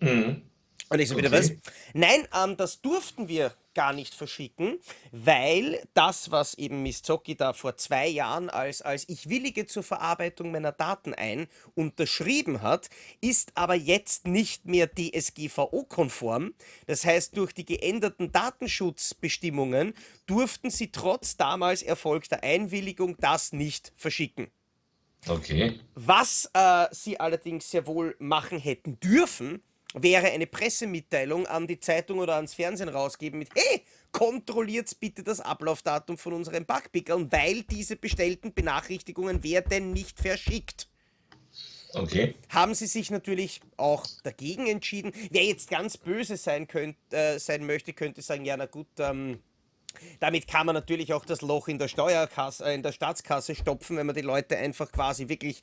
Mhm. Und ich so wieder, was? Okay. Nein, ähm, das durften wir gar nicht verschicken, weil das, was eben Miss Zocki da vor zwei Jahren als, als ich willige zur Verarbeitung meiner Daten ein unterschrieben hat, ist aber jetzt nicht mehr DSGVO-konform. Das heißt, durch die geänderten Datenschutzbestimmungen durften sie trotz damals erfolgter Einwilligung das nicht verschicken. Okay. Was äh, sie allerdings sehr wohl machen hätten dürfen, wäre eine Pressemitteilung an die Zeitung oder ans Fernsehen rausgeben mit Hey, kontrolliert bitte das Ablaufdatum von unseren Backpickeln, weil diese bestellten Benachrichtigungen werden nicht verschickt. Okay. Haben sie sich natürlich auch dagegen entschieden. Wer jetzt ganz böse sein, könnt, äh, sein möchte, könnte sagen, ja na gut, ähm, damit kann man natürlich auch das Loch in der Steuerkasse, äh, in der Staatskasse stopfen, wenn man die Leute einfach quasi wirklich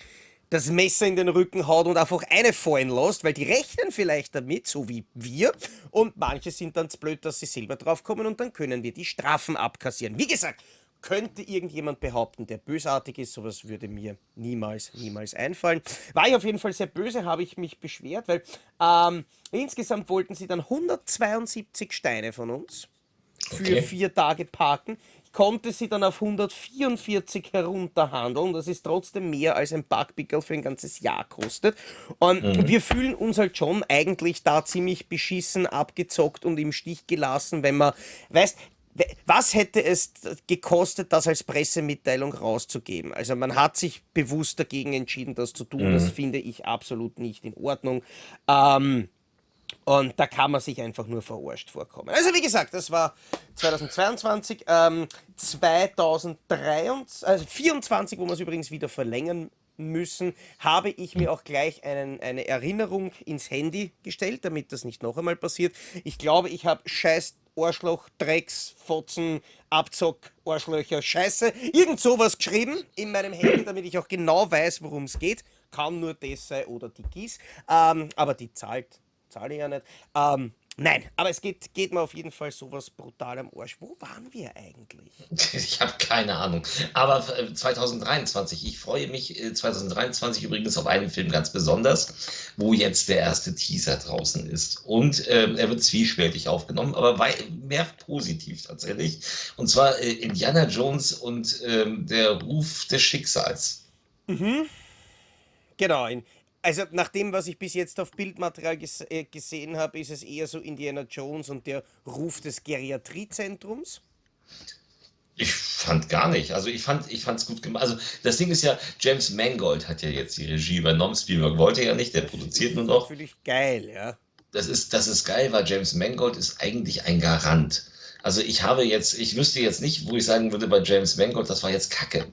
das Messer in den Rücken haut und einfach eine fallen lässt, weil die rechnen vielleicht damit, so wie wir, und manche sind dann zu blöd, dass sie selber draufkommen und dann können wir die Strafen abkassieren. Wie gesagt, könnte irgendjemand behaupten, der bösartig ist, sowas würde mir niemals, niemals einfallen. War ich auf jeden Fall sehr böse, habe ich mich beschwert, weil ähm, insgesamt wollten sie dann 172 Steine von uns für Okay. vier Tage parken. Konnte sie dann auf 144 herunterhandeln. Das ist trotzdem mehr als ein Backpickel für ein ganzes Jahr kostet. Und mhm. wir fühlen uns halt schon eigentlich da ziemlich beschissen, abgezockt und im Stich gelassen, wenn man, weißt, was hätte es gekostet, das als Pressemitteilung rauszugeben? Also man hat sich bewusst dagegen entschieden, das zu tun. Mhm. Das finde ich absolut nicht in Ordnung. Ähm, und da kann man sich einfach nur verarscht vorkommen. Also wie gesagt, das war 2022, ähm, 2023, also 24, wo wir es übrigens wieder verlängern müssen, habe ich mir auch gleich einen, eine Erinnerung ins Handy gestellt, damit das nicht noch einmal passiert. Ich glaube, ich habe scheiß Arschloch, Drecks, Fotzen, Abzock, Arschlöcher, Scheiße, irgend sowas geschrieben in meinem Handy, damit ich auch genau weiß, worum es geht. Kann nur das sein oder die Gieß. Ähm, aber die zahlt zahle ich ja nicht. Ähm, nein, aber es geht, geht mir auf jeden Fall sowas brutal am Arsch. Wo waren wir eigentlich? Ich habe keine Ahnung. Aber 2023, äh, ich freue mich 2023 äh, übrigens auf einen Film ganz besonders, wo jetzt der erste Teaser draußen ist. Und äh, er wird zwiespältig aufgenommen, aber mehr positiv tatsächlich. Und zwar äh, Indiana Jones und äh, der Ruf des Schicksals. Mhm. Genau, in, also nach dem, was ich bis jetzt auf Bildmaterial ges äh, gesehen habe, ist es eher so Indiana Jones und der Ruf des Geriatriezentrums. Ich fand gar nicht. Also ich fand ich fand's gut gemacht. Also das Ding ist ja, James Mangold hat ja jetzt die Regie übernommen. Spielberg wollte ja nicht, der produziert nur noch. Natürlich geil, ja. Das ist, das ist geil, weil James Mangold ist eigentlich ein Garant. Also ich habe jetzt, ich wüsste jetzt nicht, wo ich sagen würde bei James Mangold, das war jetzt Kacke.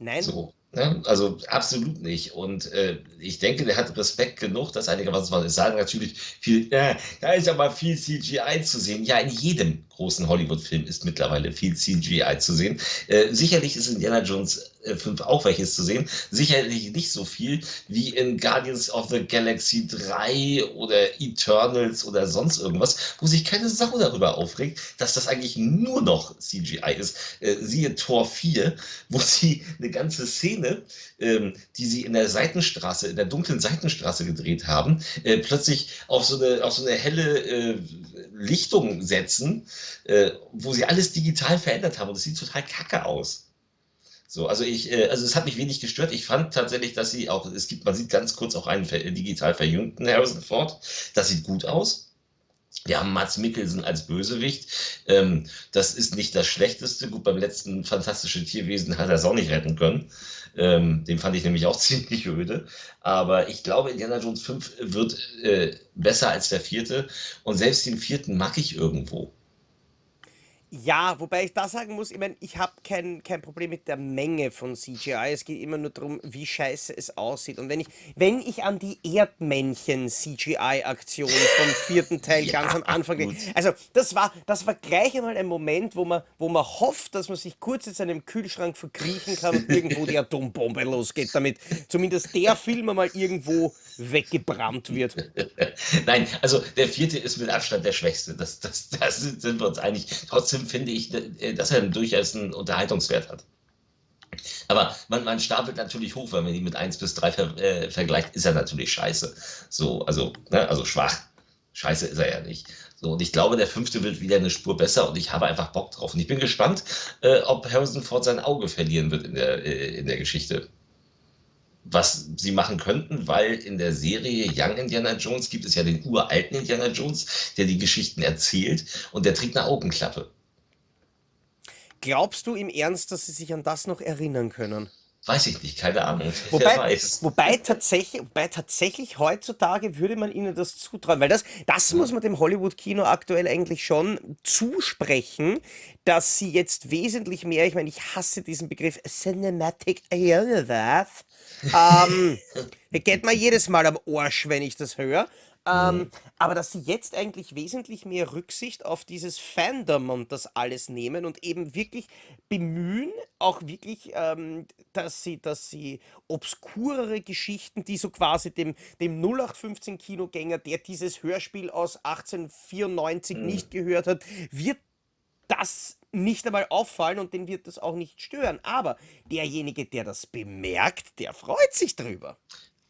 Nein. So. Ne? Also absolut nicht. Und äh, ich denke, der hat Respekt genug, dass einige was sagen. Natürlich viel, äh, da ist aber viel CGI zu sehen. Ja, in jedem großen Hollywood-Film ist mittlerweile viel CGI zu sehen. Äh, sicherlich ist Indiana Jones 5 äh, auch welches zu sehen. Sicherlich nicht so viel wie in Guardians of the Galaxy 3 oder Eternals oder sonst irgendwas, wo sich keine Sau darüber aufregt, dass das eigentlich nur noch CGI ist. Äh, siehe Tor 4, wo sie eine ganze Szene, ähm, die sie in der Seitenstraße, in der dunklen Seitenstraße gedreht haben, äh, plötzlich auf so eine, auf so eine helle äh, Lichtung setzen, äh, wo sie alles digital verändert haben und es sieht total kacke aus. So, also ich, äh, also es hat mich wenig gestört. Ich fand tatsächlich, dass sie auch, es gibt, man sieht ganz kurz auch einen digital verjüngten Harrison Ford. Das sieht gut aus. Wir haben Mats Mikkelsen als Bösewicht. Ähm, das ist nicht das Schlechteste. Gut, beim letzten Fantastische Tierwesen hat er es auch nicht retten können. Ähm, den fand ich nämlich auch ziemlich öde. Aber ich glaube, Indiana Jones 5 wird äh, besser als der vierte. Und selbst den vierten mag ich irgendwo. Ja, wobei ich da sagen muss, ich meine, ich habe kein, kein Problem mit der Menge von CGI. Es geht immer nur darum, wie scheiße es aussieht. Und wenn ich, wenn ich an die Erdmännchen-CGI-Aktion vom vierten Teil ganz am Anfang denke, also das war, das war gleich einmal ein Moment, wo man, wo man hofft, dass man sich kurz in seinem Kühlschrank verkriechen kann und irgendwo die Atombombe losgeht, damit zumindest der Film einmal irgendwo weggebrannt wird. Nein, also der vierte ist mit Abstand der schwächste. Das, das, das sind wir uns einig. Trotzdem finde ich, dass er durchaus einen Unterhaltungswert hat. Aber man, man stapelt natürlich hoch, wenn man ihn mit 1 bis 3 ver, äh, vergleicht, ist er natürlich scheiße. So, also, ne, also schwach. Scheiße ist er ja nicht. So, und ich glaube, der fünfte wird wieder eine Spur besser und ich habe einfach Bock drauf. Und ich bin gespannt, äh, ob Harrison Ford sein Auge verlieren wird in der, äh, in der Geschichte. Was sie machen könnten, weil in der Serie Young Indiana Jones gibt es ja den uralten Indiana Jones, der die Geschichten erzählt und der trägt eine Augenklappe. Glaubst du im Ernst, dass sie sich an das noch erinnern können? Weiß ich nicht, keine Ahnung. Wobei, wobei, tatsächlich, wobei tatsächlich heutzutage würde man ihnen das zutrauen, weil das, das muss man dem Hollywood-Kino aktuell eigentlich schon zusprechen, dass sie jetzt wesentlich mehr, ich meine, ich hasse diesen Begriff Cinematic Universe, ähm, geht mir jedes Mal am Arsch, wenn ich das höre. Ähm, mhm. Aber dass sie jetzt eigentlich wesentlich mehr Rücksicht auf dieses Fandom und das alles nehmen und eben wirklich bemühen, auch wirklich, ähm, dass sie, dass sie obskurere Geschichten, die so quasi dem, dem 0815-Kinogänger, der dieses Hörspiel aus 1894 mhm. nicht gehört hat, wird das nicht einmal auffallen und den wird das auch nicht stören. Aber derjenige, der das bemerkt, der freut sich drüber.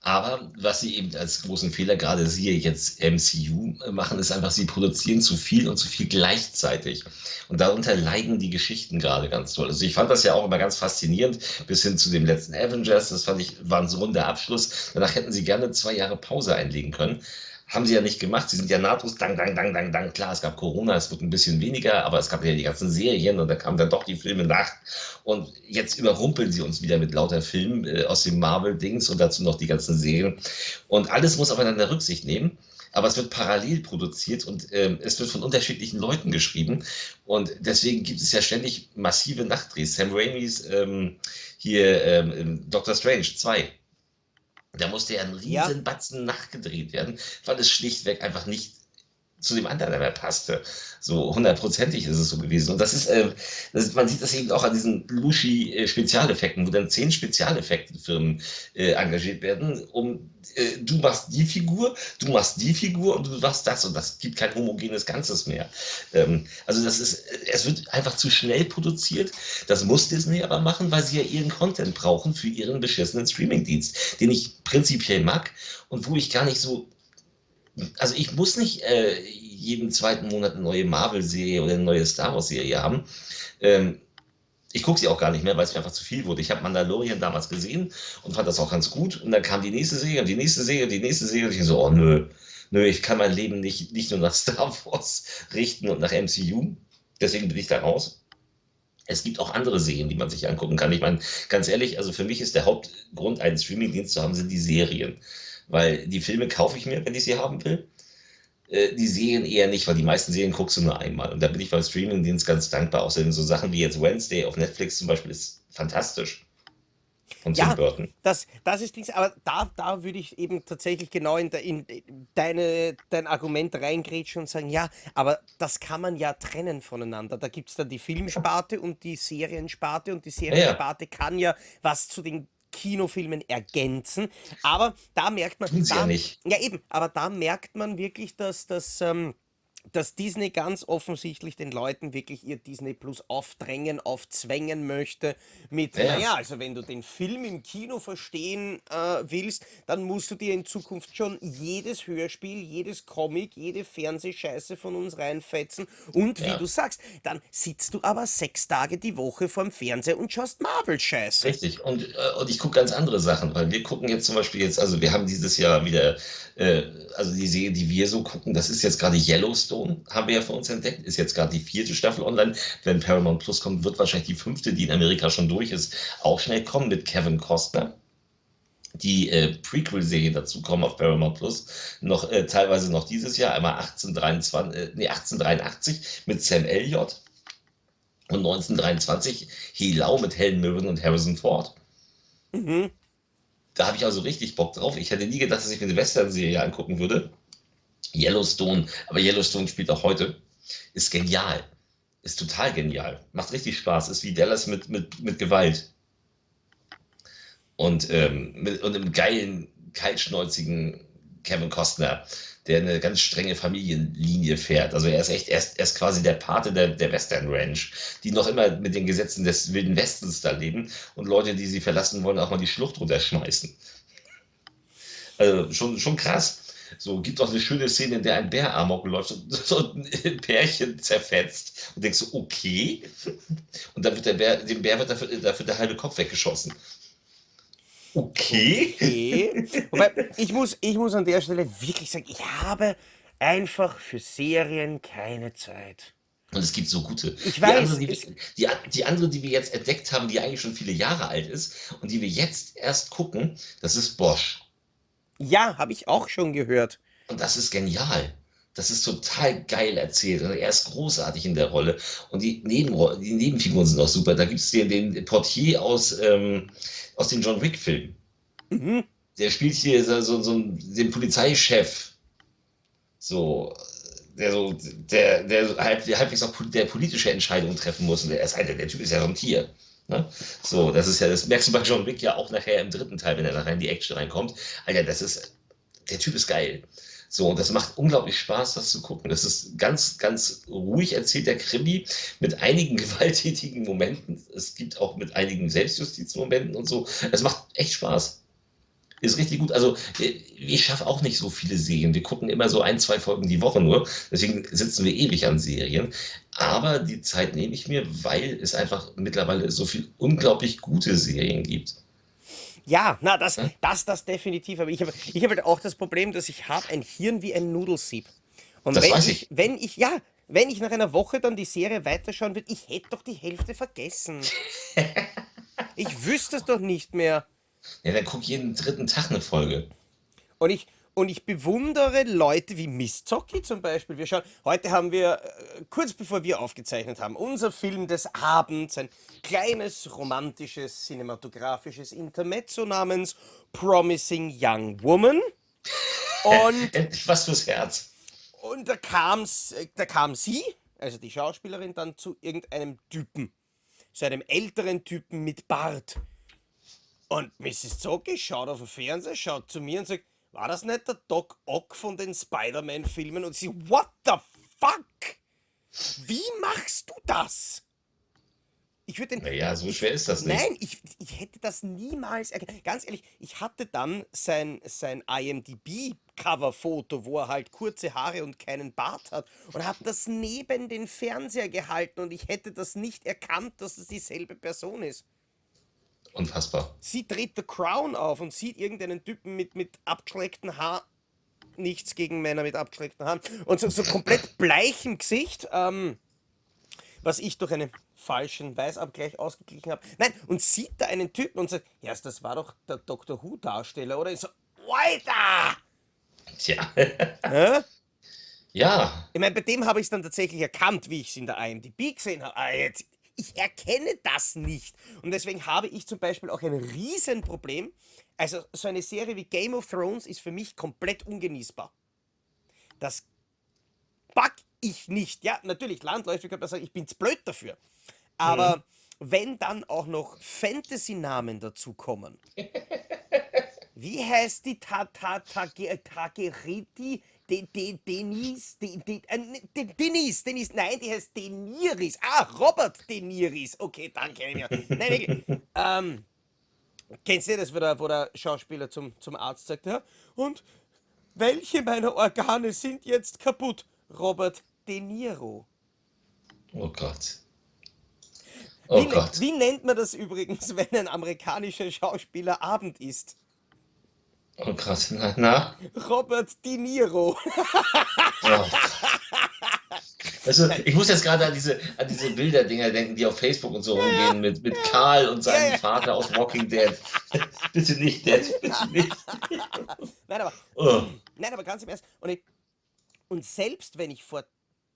Aber was sie eben als großen Fehler, gerade siehe jetzt MCU, machen, ist einfach, sie produzieren zu viel und zu viel gleichzeitig. Und darunter leiden die Geschichten gerade ganz toll. Also ich fand das ja auch immer ganz faszinierend, bis hin zu dem letzten Avengers. Das fand ich, war ein so runder Abschluss. Danach hätten sie gerne zwei Jahre Pause einlegen können. Haben sie ja nicht gemacht. Sie sind ja nahtlos, dang, dang, dang, dang, dang. Klar, es gab Corona, es wird ein bisschen weniger, aber es gab ja die ganzen Serien und da kamen dann doch die Filme nach. Und jetzt überrumpeln sie uns wieder mit lauter Filmen äh, aus dem Marvel-Dings und dazu noch die ganzen Serien. Und alles muss aufeinander Rücksicht nehmen aber es wird parallel produziert und ähm, es wird von unterschiedlichen Leuten geschrieben. Und deswegen gibt es ja ständig massive Nachtdrehs. Sam Raimis ähm, hier ähm, Doctor Strange 2 da musste ja ein riesen ja. Batzen nachgedreht werden, weil es schlichtweg einfach nicht zu dem anderen der mehr passte. So hundertprozentig ist es so gewesen. Und das ist, äh, das, man sieht das eben auch an diesen Lushi-Spezialeffekten, wo dann zehn Spezialeffektenfirmen äh, engagiert werden, um äh, du machst die Figur, du machst die Figur und du machst das und das gibt kein homogenes Ganzes mehr. Ähm, also das ist, es wird einfach zu schnell produziert. Das muss Disney aber machen, weil sie ja ihren Content brauchen für ihren beschissenen Streamingdienst, den ich prinzipiell mag und wo ich gar nicht so also ich muss nicht äh, jeden zweiten Monat eine neue Marvel-Serie oder eine neue Star Wars-Serie haben. Ähm, ich gucke sie auch gar nicht mehr, weil es mir einfach zu viel wurde. Ich habe Mandalorian damals gesehen und fand das auch ganz gut. Und dann kam die nächste Serie und die nächste Serie und die nächste Serie. Und ich so, oh nö, nö, ich kann mein Leben nicht, nicht nur nach Star Wars richten und nach MCU. Deswegen bin ich da raus. Es gibt auch andere Serien, die man sich angucken kann. Ich meine, ganz ehrlich, also für mich ist der Hauptgrund, einen Streamingdienst zu haben, sind die Serien. Weil die Filme kaufe ich mir, wenn ich sie haben will. Äh, die Serien eher nicht, weil die meisten Serien guckst du nur einmal. Und da bin ich beim Streamingdienst ganz dankbar. Außerdem so Sachen wie jetzt Wednesday auf Netflix zum Beispiel ist fantastisch. Von ja, Tim Burton. Das, das ist nichts, aber da, da würde ich eben tatsächlich genau in, de, in deine, dein Argument reingrätschen und sagen, ja, aber das kann man ja trennen voneinander. Da gibt es dann die Filmsparte und die Seriensparte und die Seriensparte ja, ja. kann ja was zu den Kinofilmen ergänzen. Aber da merkt man. Da, ja, nicht. ja, eben, aber da merkt man wirklich, dass das. Ähm, dass Disney ganz offensichtlich den Leuten wirklich ihr Disney Plus aufdrängen, aufzwängen möchte mit, ja. naja, also wenn du den Film im Kino verstehen äh, willst, dann musst du dir in Zukunft schon jedes Hörspiel, jedes Comic, jede Fernsehscheiße von uns reinfetzen und wie ja. du sagst, dann sitzt du aber sechs Tage die Woche vorm Fernseher und schaust Marvel-Scheiße. Richtig, und, äh, und ich gucke ganz andere Sachen, weil wir gucken jetzt zum Beispiel jetzt, also wir haben dieses Jahr wieder, äh, also die Serie, die wir so gucken, das ist jetzt gerade Yellowstone Yellowstone haben wir ja für uns entdeckt. Ist jetzt gerade die vierte Staffel online. Wenn Paramount Plus kommt, wird wahrscheinlich die fünfte, die in Amerika schon durch ist, auch schnell kommen mit Kevin Costner. Die äh, Prequel-Serie dazu kommen auf Paramount Plus noch äh, teilweise noch dieses Jahr, einmal 1823, äh, nee, 1883 mit Sam Elliott und 1923 Hilau mit Helen Mirren und Harrison Ford. Mhm. Da habe ich also richtig Bock drauf. Ich hätte nie gedacht, dass ich mir eine Western-Serie angucken würde. Yellowstone, aber Yellowstone spielt auch heute, ist genial. Ist total genial. Macht richtig Spaß. Ist wie Dallas mit, mit, mit Gewalt. Und, ähm, mit, und einem geilen, kaltschnäuzigen Kevin Costner, der eine ganz strenge Familienlinie fährt. Also er ist echt, er ist, er ist quasi der Pate der, der Western Ranch, die noch immer mit den Gesetzen des Wilden Westens da leben und Leute, die sie verlassen wollen, auch mal die Schlucht runterschmeißen. Also schon, schon krass. So, gibt auch eine schöne Szene, in der ein Bär amok läuft und so ein Pärchen zerfetzt und denkst so, okay. Und dann wird der Bär, dem Bär wird dafür, dafür der halbe Kopf weggeschossen. Okay. okay. Wobei, ich muss, ich muss an der Stelle wirklich sagen, ich habe einfach für Serien keine Zeit. Und es gibt so gute. Ich weiß. Die andere, die, die, die, andere, die wir jetzt entdeckt haben, die eigentlich schon viele Jahre alt ist und die wir jetzt erst gucken, das ist Bosch. Ja, habe ich auch schon gehört. Und das ist genial. Das ist total geil erzählt. Und er ist großartig in der Rolle. Und die, Nebenro die Nebenfiguren sind auch super. Da gibt es den, den Portier aus, ähm, aus den John Wick-Filmen. Mhm. Der spielt hier so, so, so den Polizeichef. So, der so, der, der halb, halbwegs auch der politische Entscheidungen treffen muss. Und der, ist, der Typ ist ja so ein Tier. Ne? So, das ist ja, das merkst du bei John Wick ja auch nachher im dritten Teil, wenn er nachher in die Action reinkommt. Alter, das ist, der Typ ist geil. So, und das macht unglaublich Spaß, das zu gucken. Das ist ganz, ganz ruhig erzählt, der Krimi, mit einigen gewalttätigen Momenten. Es gibt auch mit einigen Selbstjustizmomenten und so. Es macht echt Spaß. Ist richtig gut. Also, äh, ich schaffe auch nicht so viele Serien. Wir gucken immer so ein, zwei Folgen die Woche nur. Deswegen sitzen wir ewig an Serien. Aber die Zeit nehme ich mir, weil es einfach mittlerweile so viel unglaublich gute Serien gibt. Ja, na, das, das, das definitiv. Aber ich habe ich hab halt auch das Problem, dass ich habe ein Hirn wie ein Nudelsieb. Und Das wenn weiß ich, ich. wenn ich, ja, wenn ich nach einer Woche dann die Serie weiterschauen würde, ich hätte doch die Hälfte vergessen. Ich wüsste es doch nicht mehr. Ja, dann guck jeden dritten Tag eine Folge. Und ich, und ich bewundere Leute wie Miss Zocki zum Beispiel. Wir schauen, heute haben wir, äh, kurz bevor wir aufgezeichnet haben, unser Film des Abends, ein kleines romantisches cinematografisches Intermezzo namens Promising Young Woman. Und, Endlich was fürs Herz. und da, kam's, äh, da kam sie, also die Schauspielerin, dann zu irgendeinem Typen. So einem älteren Typen mit Bart. Und Mrs. Zocki schaut auf den Fernseher, schaut zu mir und sagt, war das nicht der Doc Ock von den Spider-Man-Filmen? Und sie, what the fuck? Wie machst du das? Ich würde den... Naja, so schwer ist das nicht. Nein, ich, ich hätte das niemals erkannt. Ganz ehrlich, ich hatte dann sein, sein IMDb-Cover-Foto, wo er halt kurze Haare und keinen Bart hat und habe das neben den Fernseher gehalten und ich hätte das nicht erkannt, dass es dieselbe Person ist. Unfassbar. Sie dreht The Crown auf und sieht irgendeinen Typen mit, mit abgeschleckten Haar. Nichts gegen Männer mit abgeschleckten Haaren. Und so, so komplett bleichem Gesicht, ähm, was ich durch einen falschen Weißabgleich ausgeglichen habe. Nein, und sieht da einen Typen und sagt, ja, das war doch der Doctor Who-Darsteller, oder? Ich so, Alter! Tja. Hä? Ja. Ich meine, bei dem habe ich es dann tatsächlich erkannt, wie ich es in der IMDb gesehen habe. Ah, jetzt, ich erkenne das nicht. Und deswegen habe ich zum Beispiel auch ein Riesenproblem. Also so eine Serie wie Game of Thrones ist für mich komplett ungenießbar. Das pack ich nicht. Ja, natürlich, landläufig könnte man sagen, ich bin zu blöd dafür. Aber wenn dann auch noch Fantasy-Namen dazukommen. Wie heißt die Tata Tageriti? De, de, Denise, de, de, äh, ne, de, Denise, Denise, nein, die heißt Deniris. Ah, Robert Deniris. Okay, mich. Nein, wirklich. ähm, kennst du das, wo der, wo der Schauspieler zum, zum Arzt sagt, ja? Und welche meiner Organe sind jetzt kaputt? Robert De Niro. Oh Gott. Oh Wie, ne- Gott. wie nennt man das übrigens, wenn ein amerikanischer Schauspieler Abend isst? Oh Gott. Na, na? Robert De Niro. Oh. Also, ich muss jetzt gerade an diese, an diese Bilderdinger denken, die auf Facebook und so rumgehen, mit, mit Karl und seinem. Vater aus Walking Dead. bitte nicht, Dad, bitte nicht. Nein, aber, Oh. nein, aber ganz im Ernst. Und, ich, und selbst wenn ich vor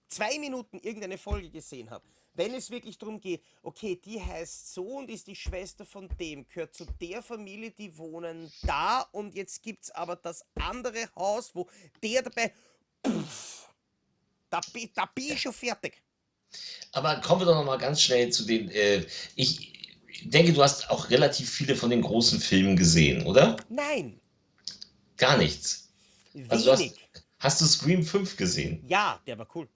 zwei Minuten irgendeine Folge gesehen habe, wenn es wirklich darum geht, okay, die heißt so und ist die Schwester von dem, gehört zu der Familie, die wohnen da und jetzt gibt es aber das andere Haus, wo der dabei. Pff, da, da bin ich schon fertig. Aber kommen wir doch noch mal ganz schnell zu den. Äh, ich denke, du hast auch relativ viele von den großen Filmen gesehen, oder? Nein, Gar nichts. Also du hast, wenig. hast du Scream 5 gesehen? Ja, der war cool.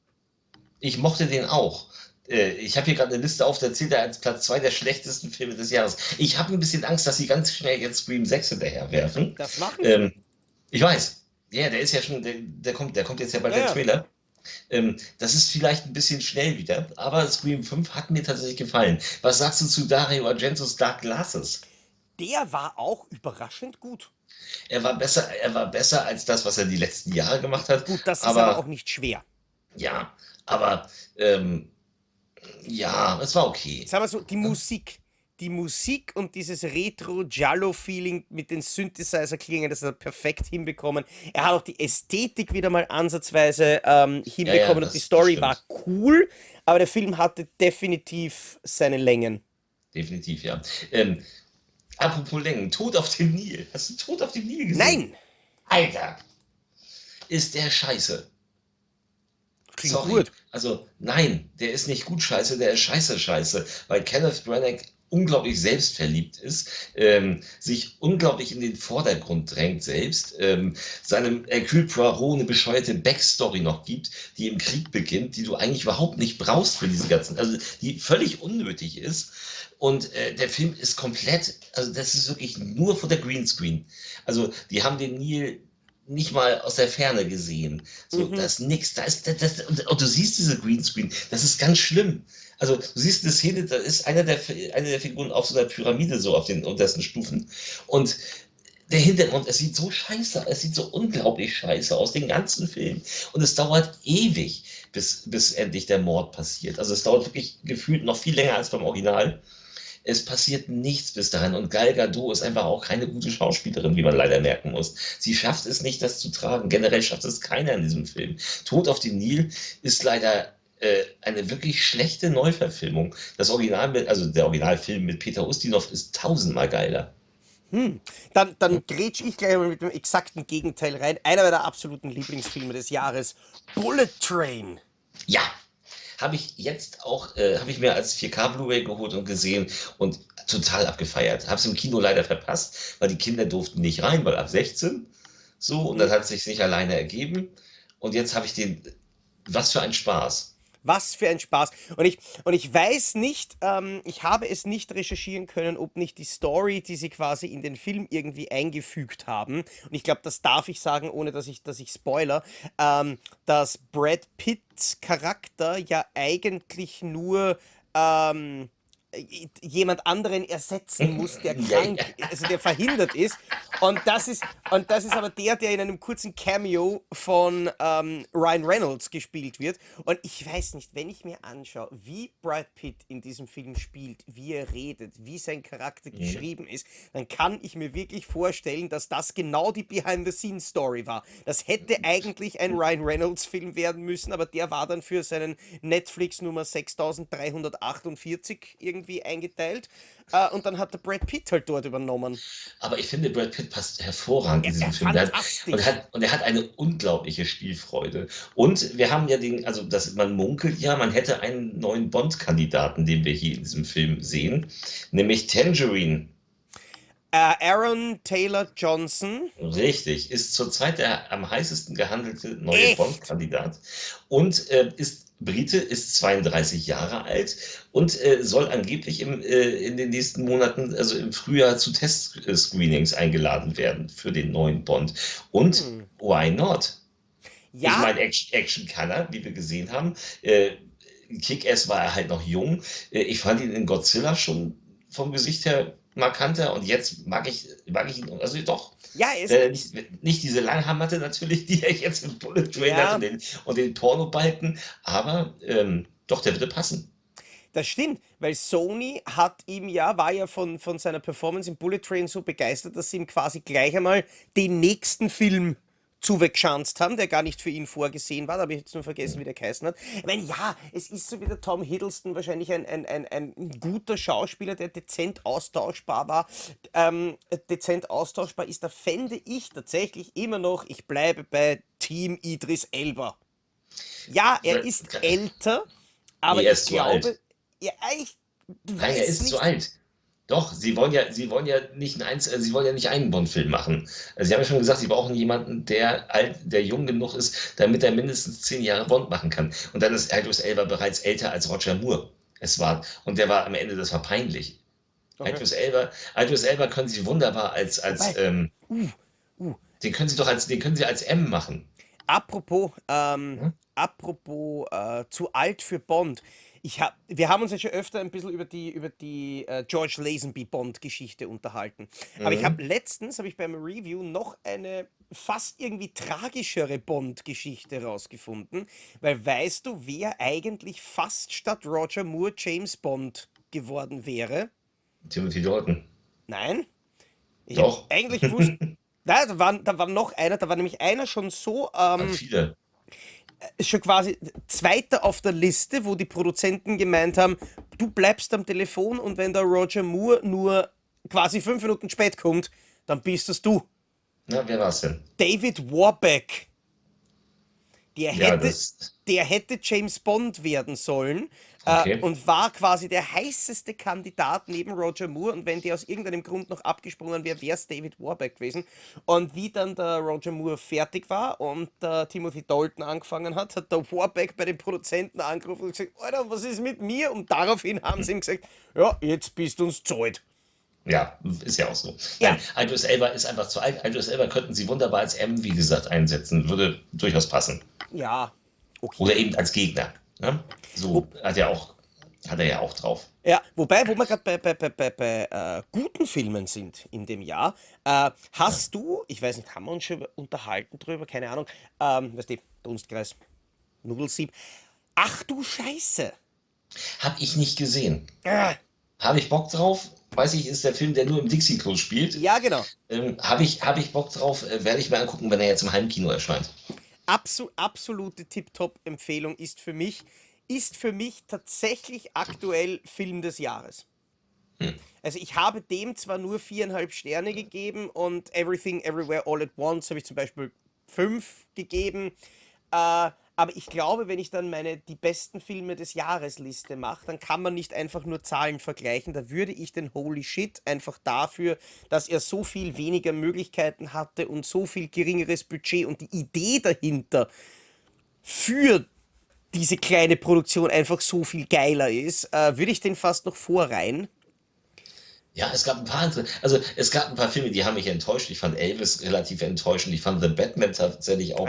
Ich mochte den auch. Äh, Ich habe hier gerade eine Liste auf, da zählt er als Platz 2 der schlechtesten Filme des Jahres. Ich habe ein bisschen Angst, dass sie ganz schnell jetzt Scream 6 hinterherwerfen. Das machen sie. Ähm, ich weiß. Ja, der ist ja schon, der, der kommt, der kommt jetzt ja bald Ja, der. Trailer. Ähm, das ist vielleicht ein bisschen schnell wieder, aber Scream 5 hat mir tatsächlich gefallen. Was sagst du zu Dario Argentos Dark Glasses? Der war auch überraschend gut. Er war besser, er war besser als das, was er die letzten Jahre gemacht hat. Gut, das ist aber, aber auch nicht schwer. ja, aber ähm, ja, es war okay. Sagen wir so, die Musik. Die Musik und dieses Retro-Giallo-Feeling mit den Synthesizer-Klingen, das hat er perfekt hinbekommen. Er hat auch die Ästhetik wieder mal ansatzweise ähm, hinbekommen das- und die Story war cool, aber der Film hatte definitiv seine Längen. Definitiv, ja. Ähm, apropos Längen, Tod auf dem Nil. Hast du Tod auf dem Nil gesehen? Nein! Alter! Ist der scheiße. Klingt Sorry. gut. Also, nein, der ist nicht gut scheiße, der ist scheiße scheiße, weil Kenneth Branagh unglaublich selbstverliebt ist, ähm, sich unglaublich in den Vordergrund drängt selbst, ähm, seinem Hercule Poirot eine bescheuerte Backstory noch gibt, die im Krieg beginnt, die du eigentlich überhaupt nicht brauchst für diese ganzen, also die völlig unnötig ist. Und äh, der Film ist komplett, also das ist wirklich nur vor der Greenscreen. Also die haben den Nil nicht mal aus der Ferne gesehen. So, mhm. das ist nix. Da ist, das, das, und, und, du siehst diese Greenscreen. Das ist ganz schlimm. Also, du siehst eine Szene, da ist einer der, eine der Figuren auf so einer Pyramide, so auf den untersten Stufen. Und der Hintergrund, es sieht so scheiße, es sieht so unglaublich scheiße aus, den ganzen Film. Und es dauert ewig, bis, bis endlich der Mord passiert. Also, es dauert wirklich gefühlt noch viel länger als beim Original es passiert nichts bis dahin. Und Gal Gadot ist einfach auch keine gute Schauspielerin, wie man leider merken muss. Sie schafft es nicht, das zu tragen. Generell schafft es keiner in diesem Film. Tod auf dem Nil ist leider äh, eine wirklich schlechte Neuverfilmung. Das Original, also der Originalfilm mit Peter Ustinov ist tausendmal geiler. Hm. Dann, dann grätsch ich gleich mal mit dem exakten Gegenteil rein. Einer meiner absoluten Lieblingsfilme des Jahres: Bullet Train. Ja, habe ich jetzt auch, äh, habe ich mir als 4K Blu-ray geholt und gesehen und total abgefeiert. Habe es im Kino leider verpasst, weil die Kinder durften nicht rein, weil ab 16 so und dann hat sich nicht alleine ergeben. Und jetzt habe ich den, was für ein Spaß. Was für ein Spaß. Und ich, und ich weiß nicht, ähm, ich habe es nicht recherchieren können, ob nicht die Story, die sie quasi in den Film irgendwie eingefügt haben, und ich glaube, das darf ich sagen, ohne dass ich, dass ich spoiler, ähm, dass Brad Pitts Charakter ja eigentlich nur ähm, jemand anderen ersetzen muss, der krank, also der verhindert ist. Und das ist, und das ist aber der, der in einem kurzen Cameo von ähm, Ryan Reynolds gespielt wird. Und ich weiß nicht, wenn ich mir anschaue, wie Brad Pitt in diesem Film spielt, wie er redet, wie sein Charakter mhm. geschrieben ist, dann kann ich mir wirklich vorstellen, dass das genau die Behind-the-Scenes-Story war. Das hätte eigentlich ein Ryan Reynolds-Film werden müssen, aber der war dann für seinen Netflix Nummer 6348 irgendwie irgendwie eingeteilt. Äh, und dann hat der Brad Pitt halt dort übernommen. Aber ich finde, Brad Pitt passt hervorragend in diesem Film. Hat, und, hat, und er hat eine unglaubliche Spielfreude. Und wir haben ja den, also das, man munkelt ja, man hätte einen neuen Bond-Kandidaten, den wir hier in diesem Film sehen, nämlich Tangerine. Uh, Aaron Taylor Johnson. Richtig, ist zurzeit der am heißesten gehandelte neue Bond-Kandidat und äh, ist Brite ist 32 Jahre alt und äh, soll angeblich im, äh, in den nächsten Monaten, also im Frühjahr, zu Testscreenings eingeladen werden für den neuen Bond. Und hm. why not? Ja. Ich meine, Action, Action kann er, wie wir gesehen haben. Äh, Kick-Ass war er halt noch jung. Äh, ich fand ihn in Godzilla schon vom Gesicht her markanter und jetzt mag ich, mag ich ihn, also doch. Ja, ist äh, nicht, nicht, diese Langhammerte natürlich, die er jetzt im Bullet Train ja. hat und den, und den Pornobalken, aber ähm, doch, der würde passen. Das stimmt, weil Sony hat ihm ja, war ja von, von seiner Performance im Bullet Train so begeistert, dass sie ihm quasi gleich einmal den nächsten Film zuwegschanzt haben, der gar nicht für ihn vorgesehen war. Da habe ich jetzt nur vergessen, wie der geheißen hat. Ich meine, ja, es ist so wie der Tom Hiddleston wahrscheinlich ein, ein, ein, ein guter Schauspieler, der dezent austauschbar war. Ähm, dezent austauschbar ist, da fände ich tatsächlich immer noch, ich bleibe bei Team Idris Elba. Ja, er ist älter, aber nee, ich glaube, ja, ich Nein, er ist nicht, zu alt. Doch, sie wollen ja, sie wollen ja nicht einen, Einzel sie wollen ja nicht einen Bond-Film machen. Also sie haben ja schon gesagt, sie brauchen jemanden, der alt, der jung genug ist, damit er mindestens zehn Jahre Bond machen kann. Und dann ist Idris Elba bereits älter als Roger Moore. Es war, und der war am Ende, das war peinlich. Okay. Idris Elba, Idris Elba können sie wunderbar als, als, ähm, uh, uh. den können sie doch als, den können sie als M machen. Apropos, ähm, hm? apropos äh, zu alt für Bond ich hab, wir haben uns ja schon öfter ein bisschen über die, über die äh, George Lazenby Bond-Geschichte unterhalten. Mhm. Aber ich mhm. habe letztens, habe ich beim Review noch eine fast irgendwie tragischere Bond-Geschichte rausgefunden. Weil weißt du, wer eigentlich fast statt Roger Moore James Bond geworden wäre? Timothy Dalton. Nein. Ich Doch. Eigentlich wusste. Nein, da war, da war noch einer, da war nämlich einer schon so. Ähm, viele schon quasi zweiter auf der Liste, wo die Produzenten gemeint haben, du bleibst am Telefon und wenn der Roger Moore nur quasi fünf Minuten spät kommt, dann bist es du. Na, wer war's denn? David Warbeck. Der Ja, hätte, das der hätte James Bond werden sollen Okay. äh, und war quasi der heißeste Kandidat neben Roger Moore. Und wenn der aus irgendeinem Grund noch abgesprungen wäre, wäre es David Warbeck gewesen. Und wie dann der Roger Moore fertig war und der Timothy Dalton angefangen hat, hat der Warbeck bei den Produzenten angerufen und gesagt, Alter, was ist mit mir? Und daraufhin haben sie ihm gesagt, ja, jetzt bist du uns zahlt. Ja, ist ja auch so. Ja. Nein, Idris Elba ist einfach zu alt. Idris Elba könnten sie wunderbar als M, wie gesagt, einsetzen. Würde durchaus passen. Ja, okay. Oder eben als Gegner. Ne? So hat er auch, hat er ja auch drauf. Ja, wobei, wo wir gerade bei, bei, bei, bei, bei äh, guten Filmen sind in dem Jahr, äh, hast du, ich weiß nicht, haben wir uns schon unterhalten drüber, keine Ahnung, ähm, weißt du, Dunstkreis, Nudelsieb. Ach du Scheiße! Hab ich nicht gesehen. Ah, Habe ich Bock drauf? Weiß ich, ist der Film, der nur im Dixie-Klo spielt. ja, genau. Ähm, Habe ich, hab ich Bock drauf? Äh, Werde ich mir angucken, wenn er jetzt im Heimkino erscheint. Absu absolute Tip-Top-Empfehlung ist für mich, ist für mich tatsächlich aktuell Film des Jahres. Also ich habe dem zwar nur viereinhalb Sterne gegeben und Everything Everywhere All at Once habe ich zum Beispiel fünf gegeben. Äh, aber ich glaube, wenn ich dann meine die besten Filme des Jahres Liste mache, dann kann man nicht einfach nur Zahlen vergleichen. Da würde ich den Holy Shit einfach dafür, dass er so viel weniger Möglichkeiten hatte und so viel geringeres Budget und die Idee dahinter für diese kleine Produktion einfach so viel geiler ist, äh, würde ich den fast noch vorreihen. Ja, es gab ein paar, andere- also es gab ein paar Filme, die haben mich enttäuscht. Ich fand Elvis relativ enttäuschend. Ich fand The Batman tatsächlich auch.